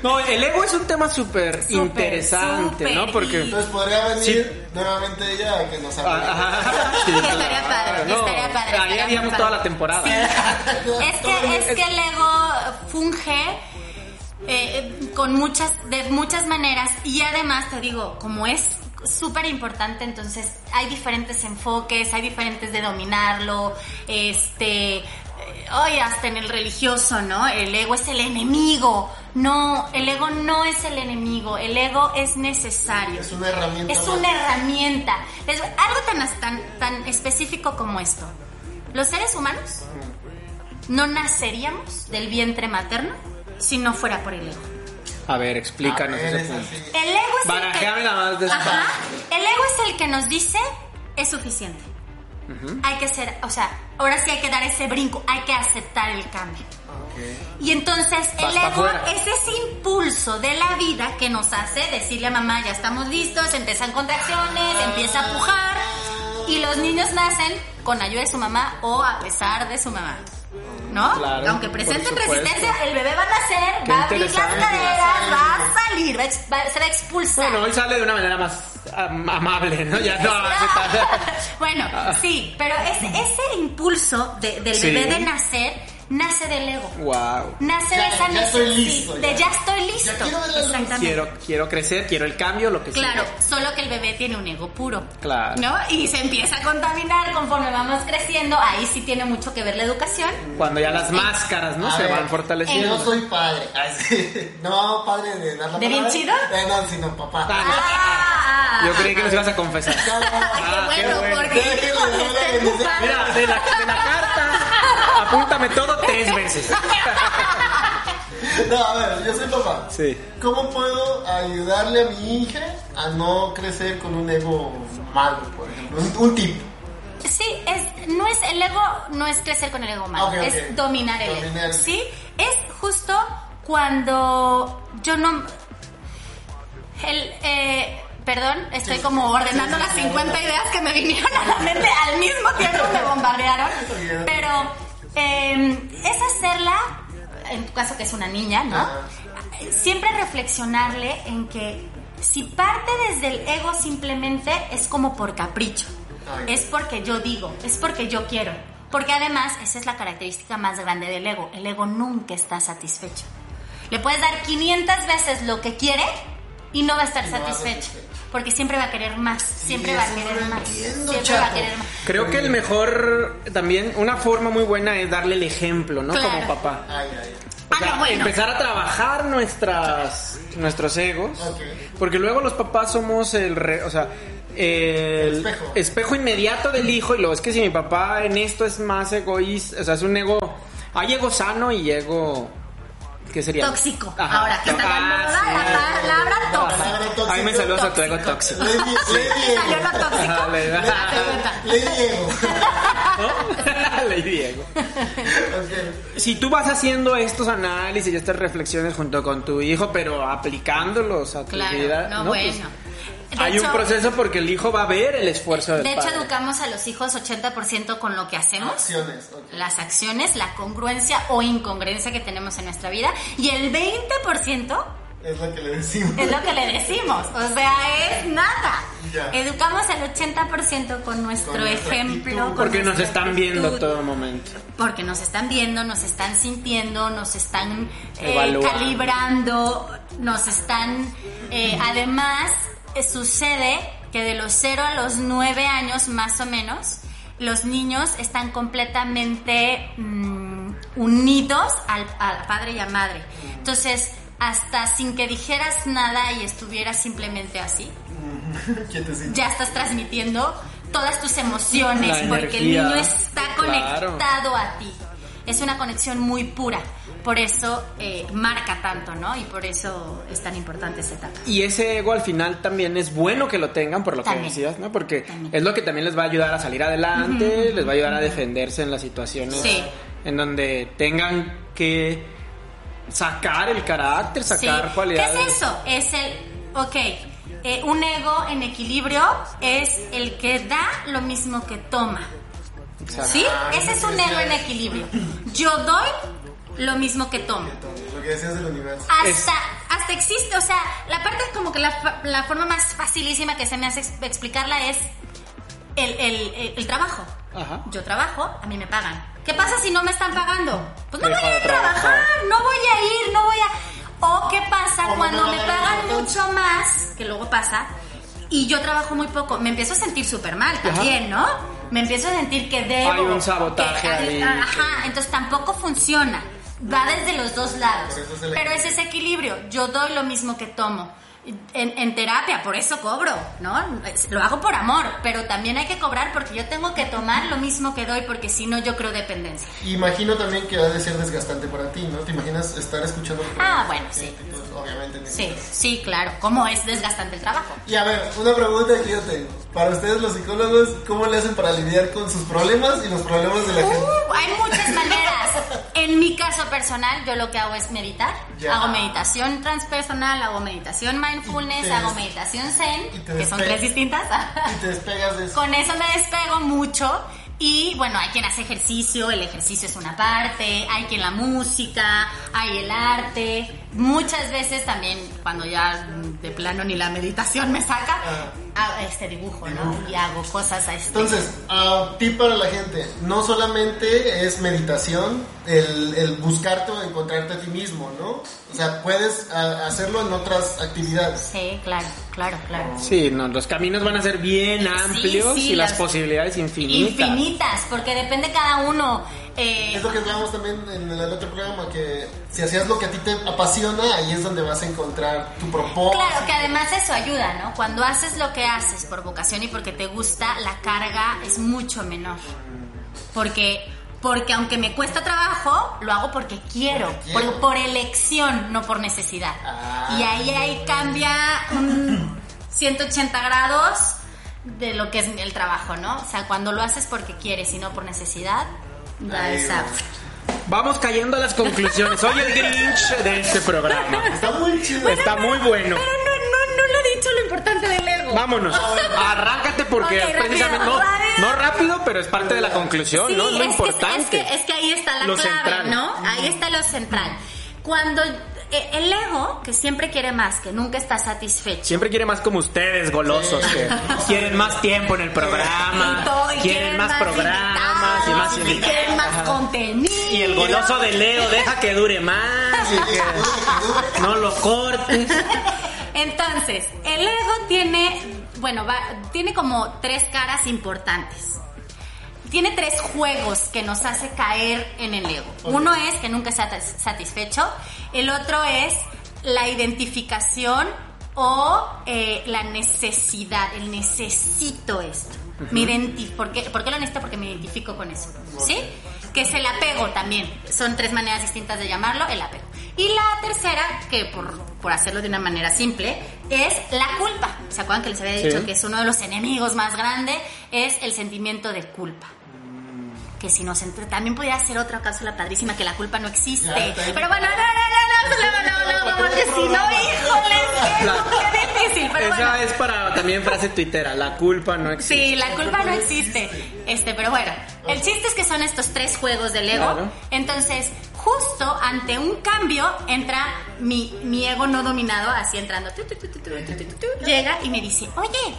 No, el ego es un tema súper interesante, ¿no? Porque... Entonces podría venir Sí. nuevamente ella a que nos hable. Ah, ajá, sí, Estaría padre, no, estaría padre, Ahí estaría haríamos toda padre. la temporada. Es que, es que el ego funge eh, con muchas, de muchas maneras y además te digo, como es súper importante, entonces hay diferentes enfoques, hay diferentes de dominarlo, este, eh, oye, hasta en el religioso, ¿no? El ego es el enemigo. No, el ego no es el enemigo, el ego es necesario. Es una herramienta. Es más. una herramienta. Les- algo tan, tan, tan específico como esto. Los seres humanos no naceríamos del vientre materno si no fuera por el ego. A ver, explícanos A ver, ese es punto. El ego es el que... la más despacio. Ajá. El ego es el que nos dice es suficiente. Hay que ser, o sea, ahora sí hay que dar ese brinco, hay que aceptar el cambio. Y entonces el Vas ego es ese impulso de la vida que nos hace decirle a mamá, ya estamos listos, empiezan contracciones, empieza a pujar y los niños nacen con ayuda de su mamá o a pesar de su mamá. ¿No? Claro, Aunque presenten resistencia, el bebé va a nacer, Qué va a abrir las caderas, va a salir, va a va- se va a expulsar. Bueno, hoy sale de una manera más am- amable, ¿no? Ya no bueno, sí, pero ese, ese impulso de- del Sí. bebé de nacer nace del ego. Wow. Nace Ya- de esa ya estoy necesidad- listo, de ya. ya estoy listo. Ya quiero. Exactamente. Quiero, quiero crecer, quiero el cambio, lo que sea. Claro, solo que el bebé tiene un ego puro. Claro. ¿No? Y se empieza a contaminar conforme vamos creciendo. Ahí sí tiene mucho que ver la educación. Cuando ya las máscaras, ¿no? A Se ver, van fortaleciendo. Yo soy padre. Ay, sí. No, padre de dar la ¿De bien chido? Eh, no, sino papá. Ah, Ah, Yo creí que nos ibas a confesar. No. Ah, qué bueno, porque Qué bueno, empujando. Mira, de la, de la carta, apúntame todo tres veces. No, a ver, yo soy papá. Sí. ¿Cómo puedo ayudarle a mi hija a no crecer con un ego malo, por ejemplo? Un, un tip. Sí, es, no es el ego, no es crecer con el ego malo, Ok, ok. es dominar el Dominar. ego. Sí, es justo cuando yo no. El, eh, perdón, estoy como ordenando las 50 ideas que me vinieron a la mente al mismo tiempo, me bombardearon. Pero eh, es hacerla, en tu caso que es una niña, ¿no? Siempre reflexionarle en que si parte desde el ego simplemente es como por capricho. Es porque yo digo, es porque yo quiero. Porque además esa es la característica más grande del ego. El ego nunca está satisfecho. Le puedes dar 500 veces lo que quiere y no va a estar no va a satisfecho. satisfecho. Porque siempre va a querer más, siempre va a no querer lo más. entiendo, Siempre va a querer más. Creo que el mejor, también, una forma muy buena es darle el ejemplo, ¿no? Claro. Como papá. Ay, ay. O Ah, no, bueno. empezar a trabajar nuestras nuestros egos. Porque luego los papás somos el re- o sea, el Espejo. inmediato del hijo y luego es que si mi papá en esto es más egoísta, o sea, es un ego hay ego sano y ego ¿qué sería? Tóxico. Ajá. Ahora, que está Ah, sí. la palabra tóxico. Tóxico. Me a tóxico. Lady, Lady Salió Ego. lo tóxico. Le- Date cuenta. Lady Ego. ¿No? Lady Ego. Ok. Si tú vas haciendo estos análisis y estas reflexiones junto con tu hijo, pero aplicándolos a tu Claro, vida, no, ¿no? Pues, bueno. De hay un proceso porque el hijo va a ver el esfuerzo del De hecho, padre. educamos a los hijos 80% con lo que hacemos. Acciones. Las acciones, la congruencia o incongruencia que tenemos en nuestra vida. Y el 20% Es lo que le decimos. es lo que le decimos. O sea, es nada. Ya. Educamos al 80% con nuestro Con ejemplo. actitud. con Porque nos están viendo actitud. todo momento. Porque nos están viendo, nos están sintiendo, nos están eh, calibrando, nos están... eh, además, sucede que de los 0 a los 9 años más o menos, los niños están completamente mm, unidos al, al padre y a madre. Entonces, hasta sin que dijeras nada y estuvieras simplemente así, ya estás transmitiendo todas tus emociones La porque el niño está claro. conectado a ti. Es una conexión muy pura. Por eso eh, marca tanto, ¿no? Y por eso es tan importante esta etapa. Y ese ego al final también es bueno que lo tengan, por lo que decías, ¿no? Porque También. es lo que también les va a ayudar a salir adelante, les va a ayudar a defenderse en las situaciones Sí. en donde tengan que sacar el carácter, sacar Sí. cualidades. ¿Qué es eso? Es el, ok, eh, un ego en equilibrio es el que da lo mismo que toma. Exacto. ¿Sí? Ese es un ego en equilibrio. Yo doy lo mismo que tomo. que decías del universo. Hasta, hasta existe, o sea, la parte como que la, la forma más facilísima que se me hace ex- explicarla es el, el- el- el trabajo. Ajá. Yo trabajo, a mí me pagan. ¿Qué pasa si no me están pagando? Pues no Deja voy a ir a trabajar, trabajar. no voy a ir, no voy a... O qué pasa Como cuando no me pagan mucho más, que luego pasa, y yo trabajo muy poco, me empiezo a sentir súper mal también, ¿no? Me empiezo a sentir que debo... Hay un sabotaje que- ahí. Ajá, entonces tampoco funciona. Va desde los dos lados. Pero es ese equilibrio. Yo doy lo mismo que tomo. En, en terapia, por eso cobro, ¿no? Lo hago por amor, pero también hay que cobrar porque yo tengo que tomar lo mismo que doy porque si no yo creo dependencia. Imagino también que ha de ser desgastante para ti, ¿no? ¿Te imaginas estar escuchando? Ah, bueno, sí. Gente? Obviamente. Sí, sí, claro. ¿Cómo es desgastante el trabajo? Y a ver, una pregunta que yo tengo. Para ustedes los psicólogos, ¿cómo le hacen para lidiar con sus problemas y los problemas de la gente? Uh, hay muchas maneras. En mi caso personal, yo lo que hago es meditar. Ya. Hago meditación transpersonal, hago meditación mindfulness, hago meditación zen, que son tres distintas. Y te despegas de eso. Con eso me despego mucho. Y bueno, hay quien hace ejercicio, el ejercicio es una parte, hay quien la música, hay el arte. Muchas veces también, cuando ya de plano ni la meditación me saca, hago este dibujo, ¿no? Y hago cosas a este. Entonces, ah, tip para la gente, no solamente es meditación, el, el buscarte o encontrarte a ti mismo, ¿no? O sea, puedes hacerlo en otras actividades. Sí, claro, claro, claro. Sí, no, los caminos van a ser bien amplios sí, y las, las- posibilidades infinitas. Infinitas, porque depende cada uno. eh, Es lo que hablamos también en el otro programa, que si hacías lo que a ti te apasiona, ahí es donde vas a encontrar tu propósito. Claro que además eso ayuda, ¿no? Cuando haces lo que haces por vocación y porque te gusta, la carga es mucho menor. Porque, porque aunque me cuesta trabajo, lo hago porque quiero, Porque quiero. Por, por elección, no por necesidad. Ah. y ahí, ahí cambia un 180 grados de lo que es el trabajo, ¿no? O sea, cuando lo haces porque quieres y no por necesidad, da esa... va. Vamos cayendo a las conclusiones. Soy el Grinch de este programa. Está muy chido. Está muy bueno. Pero no, no, no le he dicho lo importante del ego. Vámonos. Arráncate porque Ok, rápido, precisamente rápido. no rápido, pero es parte de la conclusión, Sí, ¿no? Es lo es que- importante. Es que, es que ahí está la Lo clave, central. ¿no? Ahí está lo central. Cuando eh, el ego, que siempre quiere más, que nunca está satisfecho. Siempre quiere más como ustedes, golosos, que quieren más tiempo en el programa, Y todo, y quieren más programas y más invitados, y quieren más Ajá. contenido. Y el goloso de Leo deja que dure más y que no lo cortes. Entonces, el ego tiene, bueno, va- tiene como tres caras importantes. Tiene tres juegos que nos hace caer en el ego. Uno es que nunca está satis- satisfecho. El otro es la identificación o eh, la necesidad. El necesito esto. Me ¿Por, qué, ¿Por qué lo necesito? Porque me identifico con eso. ¿Sí? Que es el apego también. Son tres maneras distintas de llamarlo, el apego. Y la tercera, que por, por hacerlo de una manera simple, es la culpa. ¿Se acuerdan que les había dicho Sí. que es uno de los enemigos más grandes? Es el sentimiento de culpa. Que si nos entre, también podría ser otra cápsula padrísima que la culpa no existe. Ya. Pero bueno, no, no, no, no, no, no, no, porque si no, híjoles, qué, difícil. Pero Esa bueno. es para también frase tuitera, la culpa no existe. Sí, la culpa no existe. Este, pero bueno, el chiste es que son estos tres juegos del ego. Claro. Entonces, justo ante un cambio entra mi, mi ego no dominado, así entrando. Llega y me dice, oye,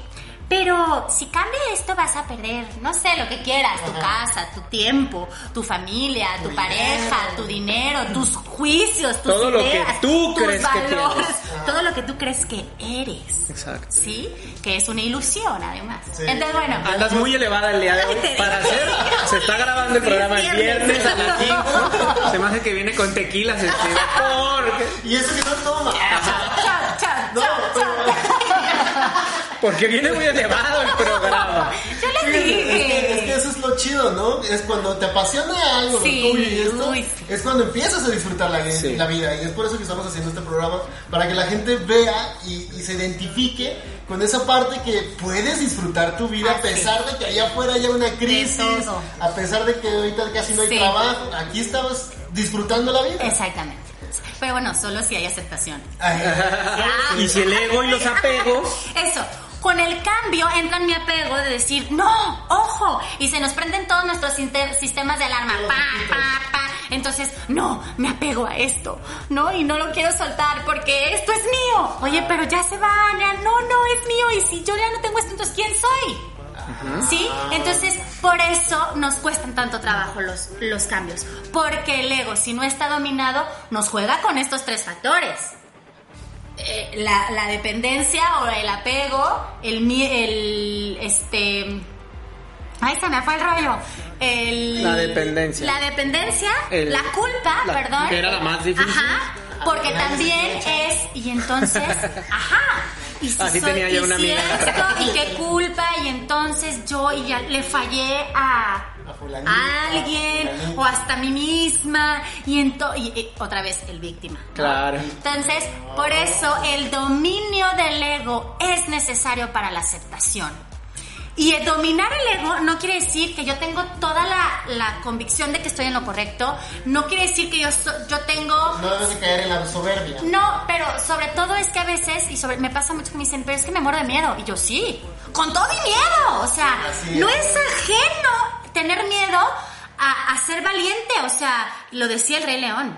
pero si cambia esto vas a perder, no sé, lo que quieras, tu casa, tu tiempo, tu familia, tu, Tu pareja, dinero. tu dinero, tus juicios, tus Todo lo que ideas, tú tus crees valores, todo lo que tú crees que eres. Exacto. ¿sí? Que es una ilusión, además. Sí. Entonces, bueno. Andas muy elevada el día de hoy para hacer. Se está grabando el programa el viernes. a las 5. Se me hace que viene con tequila, se escribe. Porque, Y eso que no toma. Chao, chao, No, chao. Porque viene muy elevado el programa. Yo les Es que, es dije. que eso es lo chido, ¿no? Es cuando te apasiona algo, Sí, lo tuyo y esto, uy, sí. es cuando empiezas a disfrutar la, Sí. la vida. Y es por eso que estamos haciendo este programa, para que la gente vea y, y se identifique con esa parte que puedes disfrutar tu vida a pesar de que allá afuera haya una crisis, a pesar de que ahorita casi no hay Sí. trabajo, aquí estabas disfrutando la vida. Exactamente. Pero bueno, solo si hay aceptación. Ay, Ya. Y si el ego y los apegos. Eso. Con el cambio entra en mi apego de decir, no, ojo, y se nos prenden todos nuestros sistemas de alarma, pa, pa, pa, Entonces, no, me apego a esto, ¿no? Y no lo quiero soltar porque esto es mío. Oye, pero ya se va, ya no, no, es mío. Y si yo ya no tengo esto, entonces ¿quién soy? ¿Sí? Entonces, por eso nos cuestan tanto trabajo los, los cambios. Porque el ego, si no está dominado, nos juega con estos tres factores. Eh, la, la dependencia o el apego, el, el este ay se me fue el rollo el, La dependencia. la dependencia El- la culpa la- perdón que era la más difícil. ajá porque también es y entonces ajá y si Así soy- tenía yo y una si amiga. esto, y qué culpa y entonces yo y ya le fallé a A alguien o hasta a mí misma y, y- y otra vez el víctima ¿no? Claro. Entonces, por eso el dominio del ego es necesario para la aceptación. Y el dominar el ego no quiere decir que yo tengo toda la, la convicción de que estoy en lo correcto, no quiere decir que yo, so- yo tengo... No debes de caer en la soberbia. No, pero sobre todo es que a veces, y sobre, me pasa mucho que me dicen, pero es que me muero de miedo. Y yo sí, con todo y miedo. O sea, no es ajeno tener miedo a, a ser valiente. O sea, lo decía el Rey León.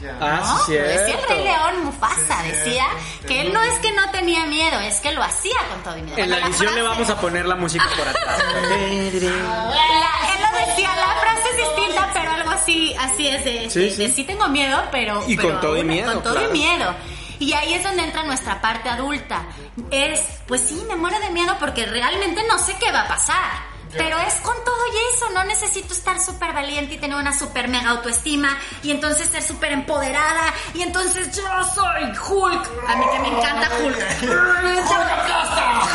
Ya. Ah, decía el. Rey León Mufasa, Sí, decía cierto. que él no es que no tenía miedo, es que lo hacía con todo y miedo. En la Bueno, edición le frase- vamos a poner la música por atrás. la- él lo decía, la frase es distinta, pero algo así, así es de Sí, de- sí. de sí tengo miedo, pero... Y pero con todo y miedo, Con todo claro. y miedo. Y ahí es donde entra nuestra parte adulta. Es, pues sí, me muero de miedo porque realmente no sé qué va a pasar. Pero es con todo y eso, no necesito estar súper valiente y tener una súper mega autoestima y entonces ser súper empoderada y entonces yo soy Hulk. A mí que me encanta Hulk.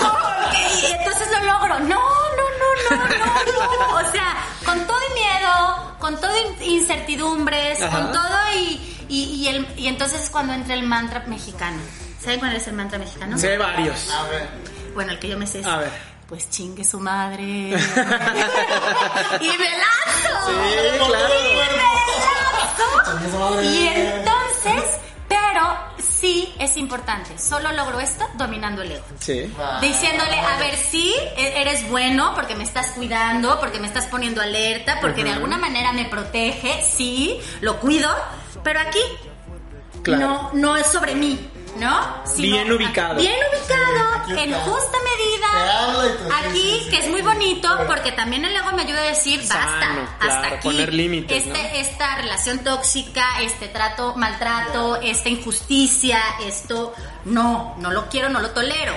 Hulk. Y entonces lo logro. No, no, no, no, no, no. O sea, con todo y miedo, con todo in- incertidumbres, Ajá. con todo y, y, y el, y entonces es cuando entra el mantra mexicano. ¿Saben cuál es el mantra mexicano? Sé varios. A ver. Bueno, el que yo me sé es... A ver. Pues chingue su madre. y me lanzo. Sí, claro. Y me lanzo. Y entonces, pero sí es importante. Solo logro esto dominando el ego. Sí. Diciéndole, a ver, sí, e- eres bueno porque me estás cuidando, porque me estás poniendo alerta, porque de alguna manera me protege, sí, lo cuido, pero aquí Claro. no, no es sobre mí, ¿no? Bien ubicado. Bien ubicado, en justa medida. Aquí, que es muy bonito, porque también el ego me ayuda a decir, basta, Sano, hasta claro, aquí. poner límites, Este- ¿no? Esta relación tóxica, este trato, maltrato, esta injusticia, esto, no, no lo quiero, no lo tolero.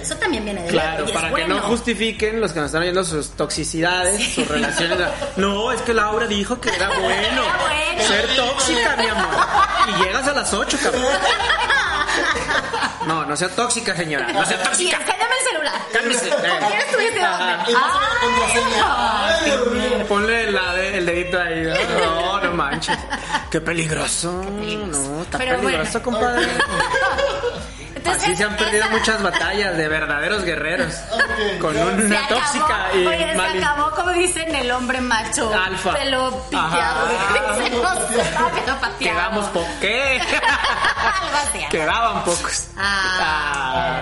Eso también viene ego Claro, y es para que bueno. no justifiquen los que nos están oyendo sus toxicidades, sus relaciones. No, es que Laura dijo que era bueno, Era bueno. ser tóxica, mi amor. Y llegas a las 8, cabrón. No, no sea tóxica, señora. No sea tóxica. enséñame el celular. Cálmese. ¿Ayer estuviste dónde? Ponle la de- el dedito ahí. No, no manches. Qué peligroso. peligroso. No, está Pero peligroso, bueno. compadre. Entonces, Así se han perdido esa- muchas batallas de verdaderos guerreros. Con una acabó, tóxica y oye, mal- se acabó, como dicen, el hombre macho. Alfa. Pelo piteado. Ah. Quedamos po ¿Qué? Algo así. Quedaban pocos. Ah.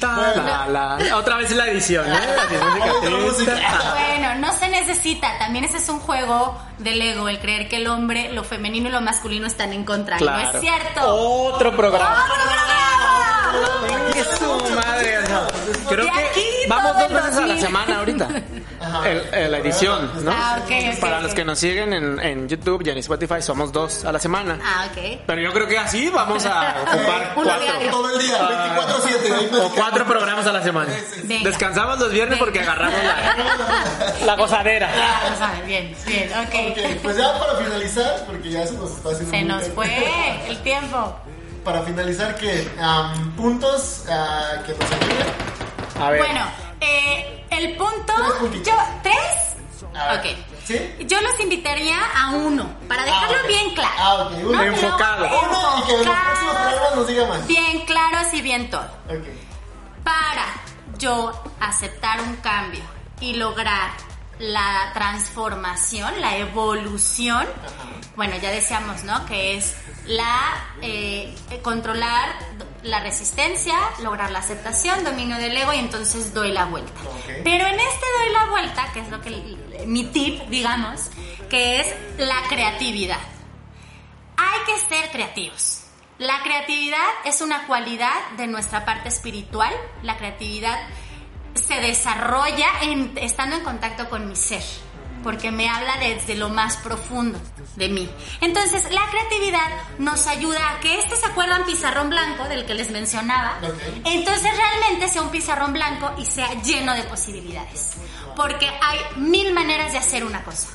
Ta, la, la. Otra vez la edición, ¿eh? Bueno, no se necesita. También ese es un juego del ego, el creer que el hombre, lo femenino y lo masculino están en contra. Y no es cierto. Otro programa. ¡Otro programa! ¡Qué su madre! Creo que vamos dos veces a la 2000. semana ahorita. El- el- la edición, ¿no? Ah, ok, ok, Para ok. los que nos siguen en, en YouTube y en Spotify, somos dos a la semana. Ah, ok. Pero yo creo que así vamos a ocupar cuatro. Todo el día, 24-7. ahí O cuatro programas a la semana. Venga. Descansamos los viernes porque agarramos la, la gozadera. Ah, sabe, bien, bien, ok. Ok, pues ya para finalizar, porque ya se nos está haciendo Se muy nos tarde. fue el tiempo. Para finalizar, que puntos ah, que nos ayuden. A ver. Bueno, eh, el punto. Tres. Yo, ¿Tres? A ver. Ok. ¿Sí? Yo los invitaría a uno, para dejarlo Ah, bien claro. Ah, ok, uno. ¿no? Enfocado. Uno y que en los próximos programas nos diga más. Bien claros y bien todo. Ok. Para yo aceptar un cambio y lograr la transformación, la evolución, bueno, ya decíamos, ¿no? Que es la eh, controlar la resistencia, lograr la aceptación, dominio del ego y entonces doy la vuelta. Pero en este doy la vuelta, que es lo que mi tip, digamos, que es la creatividad. Hay que ser creativos. La creatividad es una cualidad de nuestra parte espiritual. La creatividad se desarrolla en, estando en contacto con mi ser, porque me habla desde lo más profundo de mí. Entonces, la creatividad nos ayuda a que este se acuerdan pizarrón blanco del que les mencionaba. Entonces, realmente sea un pizarrón blanco y sea lleno de posibilidades, porque hay mil maneras de hacer una cosa.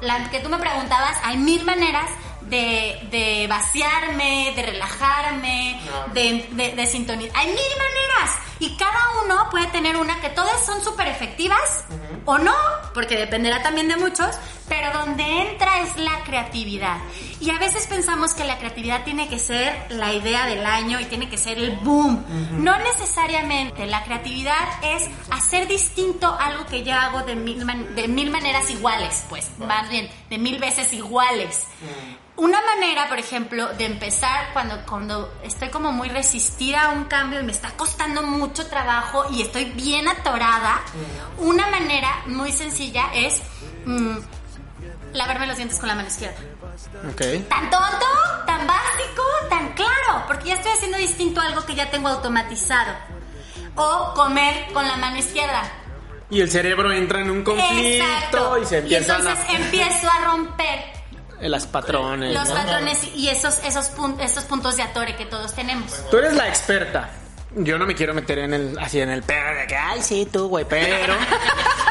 La que tú me preguntabas, hay mil maneras de, de vaciarme, de relajarme, de, de, de sintonizar. Hay mil maneras y cada uno puede tener una que todas son súper efectivas o no, porque dependerá también de muchos, pero donde entra es la creatividad. Y a veces pensamos que la creatividad tiene que ser la idea del año y tiene que ser el boom. No necesariamente, la creatividad es hacer distinto algo que ya hago de mil, man- de mil maneras iguales, pues, más bien, de mil veces iguales. Manera, por ejemplo, de empezar cuando, cuando estoy como muy resistida a un cambio y me está costando mucho trabajo y estoy bien atorada, una manera muy sencilla es mm, lavarme los dientes con la mano izquierda. Ok. Tan tonto, tan básico, tan claro, porque ya estoy haciendo distinto a algo que ya tengo automatizado. O comer con la mano izquierda. Y el cerebro entra en un conflicto Exacto. y se empiezan entonces a... empiezo a romper Las patrones. los ¿no? patrones y esos, esos, pun- estos puntos de atore que todos tenemos. Tú eres la experta. Yo no me quiero meter en el así en el pedo de que ay sí tú güey, pero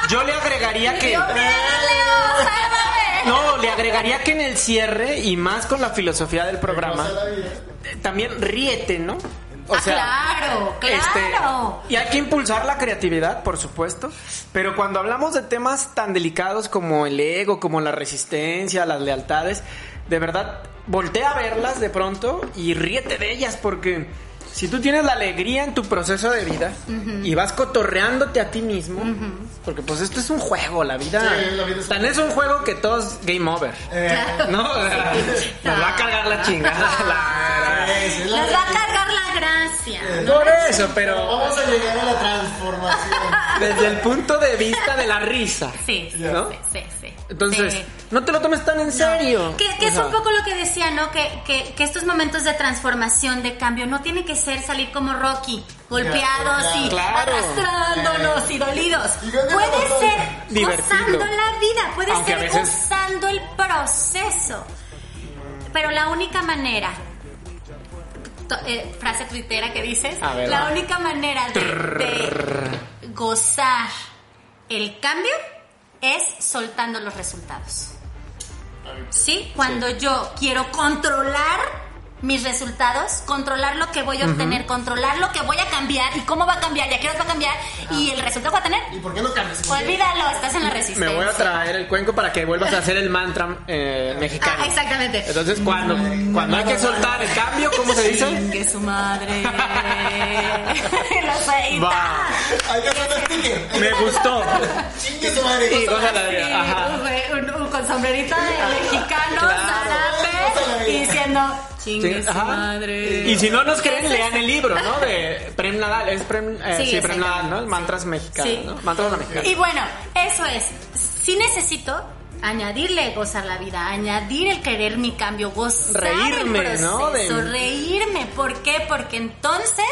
yo le agregaría que Yo, no, le agregaría que en el cierre y más con la filosofía del programa eh, también ríete, ¿no? O Ah, claro, claro. y hay que impulsar la creatividad, por supuesto, pero cuando hablamos de temas tan delicados como el ego, como la resistencia, las lealtades, de verdad, voltea a verlas de pronto y ríete de ellas, porque si tú tienes la alegría en tu proceso de vida y vas cotorreándote a ti mismo, porque pues esto es un juego, la vida, Sí, la vida es un tan es un juego que todos game over. Eh, ¿No? O sea, Nos va a cargar la chingada. la- Nos va a cargar la gracia. ¿no? Por eso, pero Vamos a llegar a la transformación. desde el punto de vista de la risa. Sí, sí, ¿No? sí, sí, sí. Entonces, Sí. no te lo tomes tan en serio. Que, que es un poco lo que decía, ¿no? Que, que, que estos momentos de transformación, de cambio, no tiene que ser salir como Rocky, golpeados y Claro. arrastrándonos y dolidos. Puede ser. Divertido. gozando la vida, puede Aunque ser veces- gozando el proceso. Pero la única manera, eh, frase tuitera que dices, A ver, la va. única manera de, de gozar el cambio es soltando los resultados. ¿Sí? Cuando yo quiero controlar mis resultados, controlar lo que voy a obtener, controlar lo que voy a cambiar y cómo va a cambiar y a qué hora va a cambiar y el resultado que va a tener, ¿Y por qué no cambias? olvídalo, estás en la resistencia. Me voy a traer el cuenco para que vuelvas a hacer el mantra eh, mexicano. Ah, exactamente. Entonces, cuando, cuando hay que soltar el cambio, ¿cómo se dice? Que su madre. Lo. Va. Hay que hacer el sticker. Me gustó. Chingue su madre. La. Sí, Ajá. un- un- un- con sombrerito de mexicano, Claro. zarape, y diciendo chingue Sí, su ajá. madre. Y si no nos creen, lean el libro, ¿no? De Prem Nadal. Es Prem, eh, Sí, sí, Prem. Nadal, ¿no? Mantras mexicanos, Sí. ¿no? Mantras la mexicana. Y bueno, eso es. Si necesito añadirle gozar la vida, añadir el querer mi cambio, gozar Reírme, el proceso, ¿no? De- reírme. ¿Por qué? Porque entonces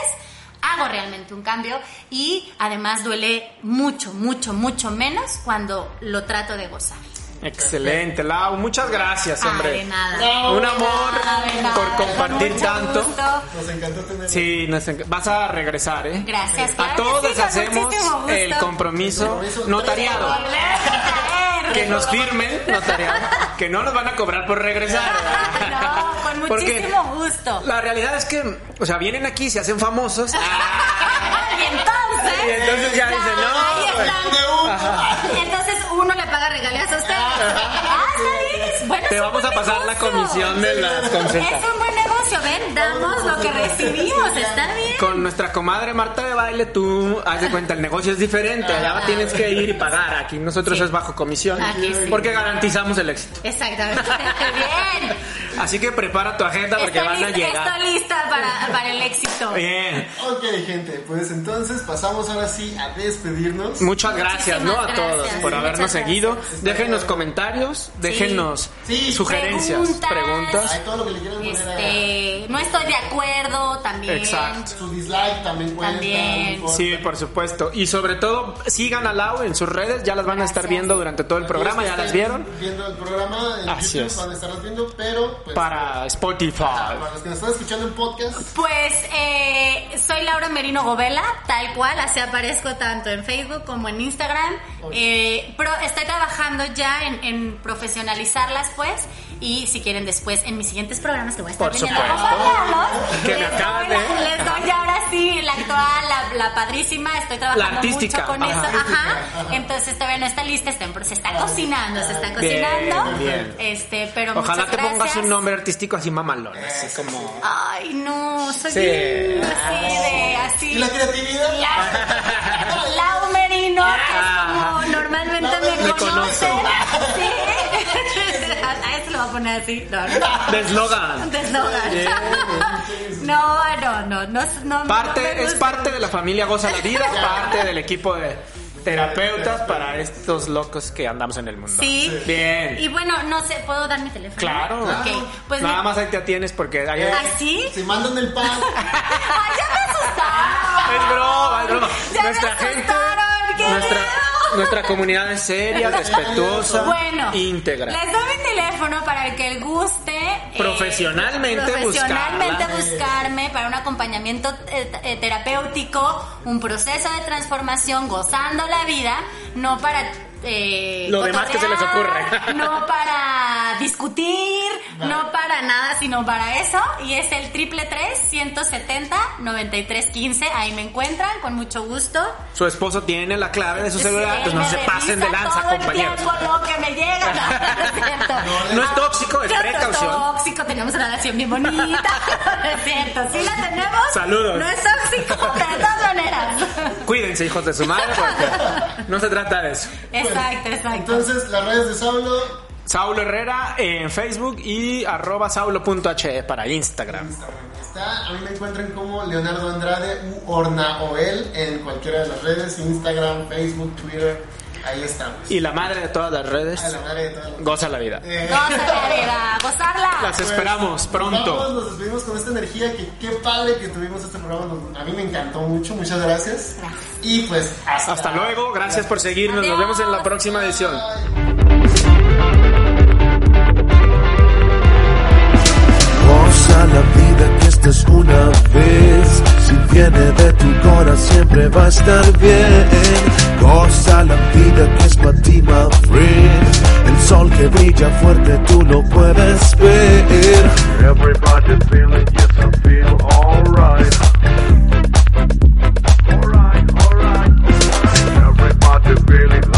hago realmente un cambio y además duele mucho, mucho, mucho menos cuando lo trato de gozar. Excelente, Lau. Muchas gracias, hombre. de nada. No, Un amor de nada, por compartir mucho tanto. gusto. Nos encantó tener. Sí, nos enc- vas a regresar, ¿eh? Gracias, claro A todos sí, hacemos el compromiso notariado. Que nos firmen notariado. Que no nos van a cobrar por regresar. No, con Porque muchísimo gusto. La realidad es que, o sea, vienen aquí, se hacen famosos. Y entonces. Y entonces ya dicen, no, ahí pues, están. Paga regalías a usted. Ah, está bien. es- Bueno, Te es vamos a pasar la negocio. comisión de las Es consultas. un buen negocio, ven, damos lo que recibimos, está bien. Con nuestra comadre Marta de Baile, tú haz de cuenta, el negocio es diferente. Allá tienes que ir y pagar. Aquí nosotros Sí. es bajo comisión. Aquí sí. Porque garantizamos el éxito. Exactamente. Bien. Así que prepara tu agenda porque Estoy, van a llegar. estoy lista para, para el éxito. Bien. Ok, gente, pues entonces pasamos ahora sí a despedirnos. Muchas gracias, ¿no? A todos gracias, por habernos seguido. Déjenos comentarios, déjenos Sí, sugerencias, preguntas. preguntas. Ay, todo lo que le quieran poner Este, no estoy de acuerdo también. Exacto. su dislike también cuenta. También. Sí, por supuesto. Y sobre todo, sigan a Lau en sus redes, ya las van a estar Gracias. viendo durante todo el programa, ya las vieron. Viendo el programa en Así YouTube es. van a estarlas viendo, pero pues, Para Spotify. para los que nos están escuchando en podcast, Pues eh, soy Laura Merino Govela, tal cual, así aparezco tanto en Facebook como en Instagram. Eh, pero estoy trabajando ya en, en profesionalizarlas, pues. Y si quieren después, en mis siguientes programas que voy a estar Por supuesto. Que me les, acabas doy la- de- les doy ahora sí la actual, la, la padrísima. Estoy trabajando La mucho con ajá. eso. Ajá. Entonces todavía no está lista, está en- se está cocinando, se está cocinando. bien. Este, pero Ojalá muchas te pongas gracias. un nombre artístico así mamalón, así como... Ay, no, soy Sí. bien así de así. ¿Y la creatividad? La, Merino, que es como Ajá. normalmente me Merino. conocen. Sí. A este lo voy a poner así. No, no. De eslogan. De eslogan. Bien. No, no, no, no, no me Parte, es parte de la familia Goza la Vida, parte del equipo de terapeutas para estos locos que andamos en el mundo. Sí. Bien. Y bueno, no sé, ¿puedo dar mi teléfono? Claro. Ok, pues Nada mi- más ahí te atienes porque hay... ¿Ah, sí? Si mandan el pan, Ay, ya me asustaron. Es broma, es broma. Ya nuestra me gente, asustaron, qué nuestra. Nuestra comunidad es seria, respetuosa, Bueno, íntegra. les doy mi teléfono para el que guste eh, Profesionalmente profesionalmente buscarme para un acompañamiento eh, eh, terapéutico, un proceso de transformación, gozando la vida, no para eh, Lo demás que se les ocurre. no para discutir, no para nada, sino para eso y es el triple tres 170 93 15 ahí me encuentran con mucho gusto. Su esposo tiene la clave de su Sí, celular, pues no se pasen de lanza, todo el compañeros. tiempo lo que me llega. No, no es es tóxico, es No precaución. tóxico, tenemos una relación bien bonita. No es cierto, sí la tenemos. Saludos. No es tóxico, pero de todas maneras. Cuídense, hijos de su madre, porque no se trata de eso. Exacto, exacto. entonces las redes de Saulo, Saulo Herrera en Facebook y arroba saulo.he para Instagram. está, a mí me encuentran como Leonardo Andrade u Ornaoel en cualquiera de las redes, Instagram, Facebook, Twitter, ahí estamos. Y la madre de todas las redes, A la madre de todas las- goza la vida. Eh, Goza la vida, gozarla. Las pues, esperamos Vamos, pronto. nos despedimos con esta energía que qué padre que tuvimos este programa. A mí me encantó mucho, muchas gracias. Gracias. Y pues hasta, Hasta luego, gracias por seguirnos, nos vemos en la próxima edición. Bye. a la vida que esta es una vez. Si viene de tu corazón siempre va a estar bien. Goza la vida que es para ti, my friend. El sol que brilla fuerte tú lo puedes ver. Everybody feeling, yes I feel alright. Alright, alright. Everybody feeling.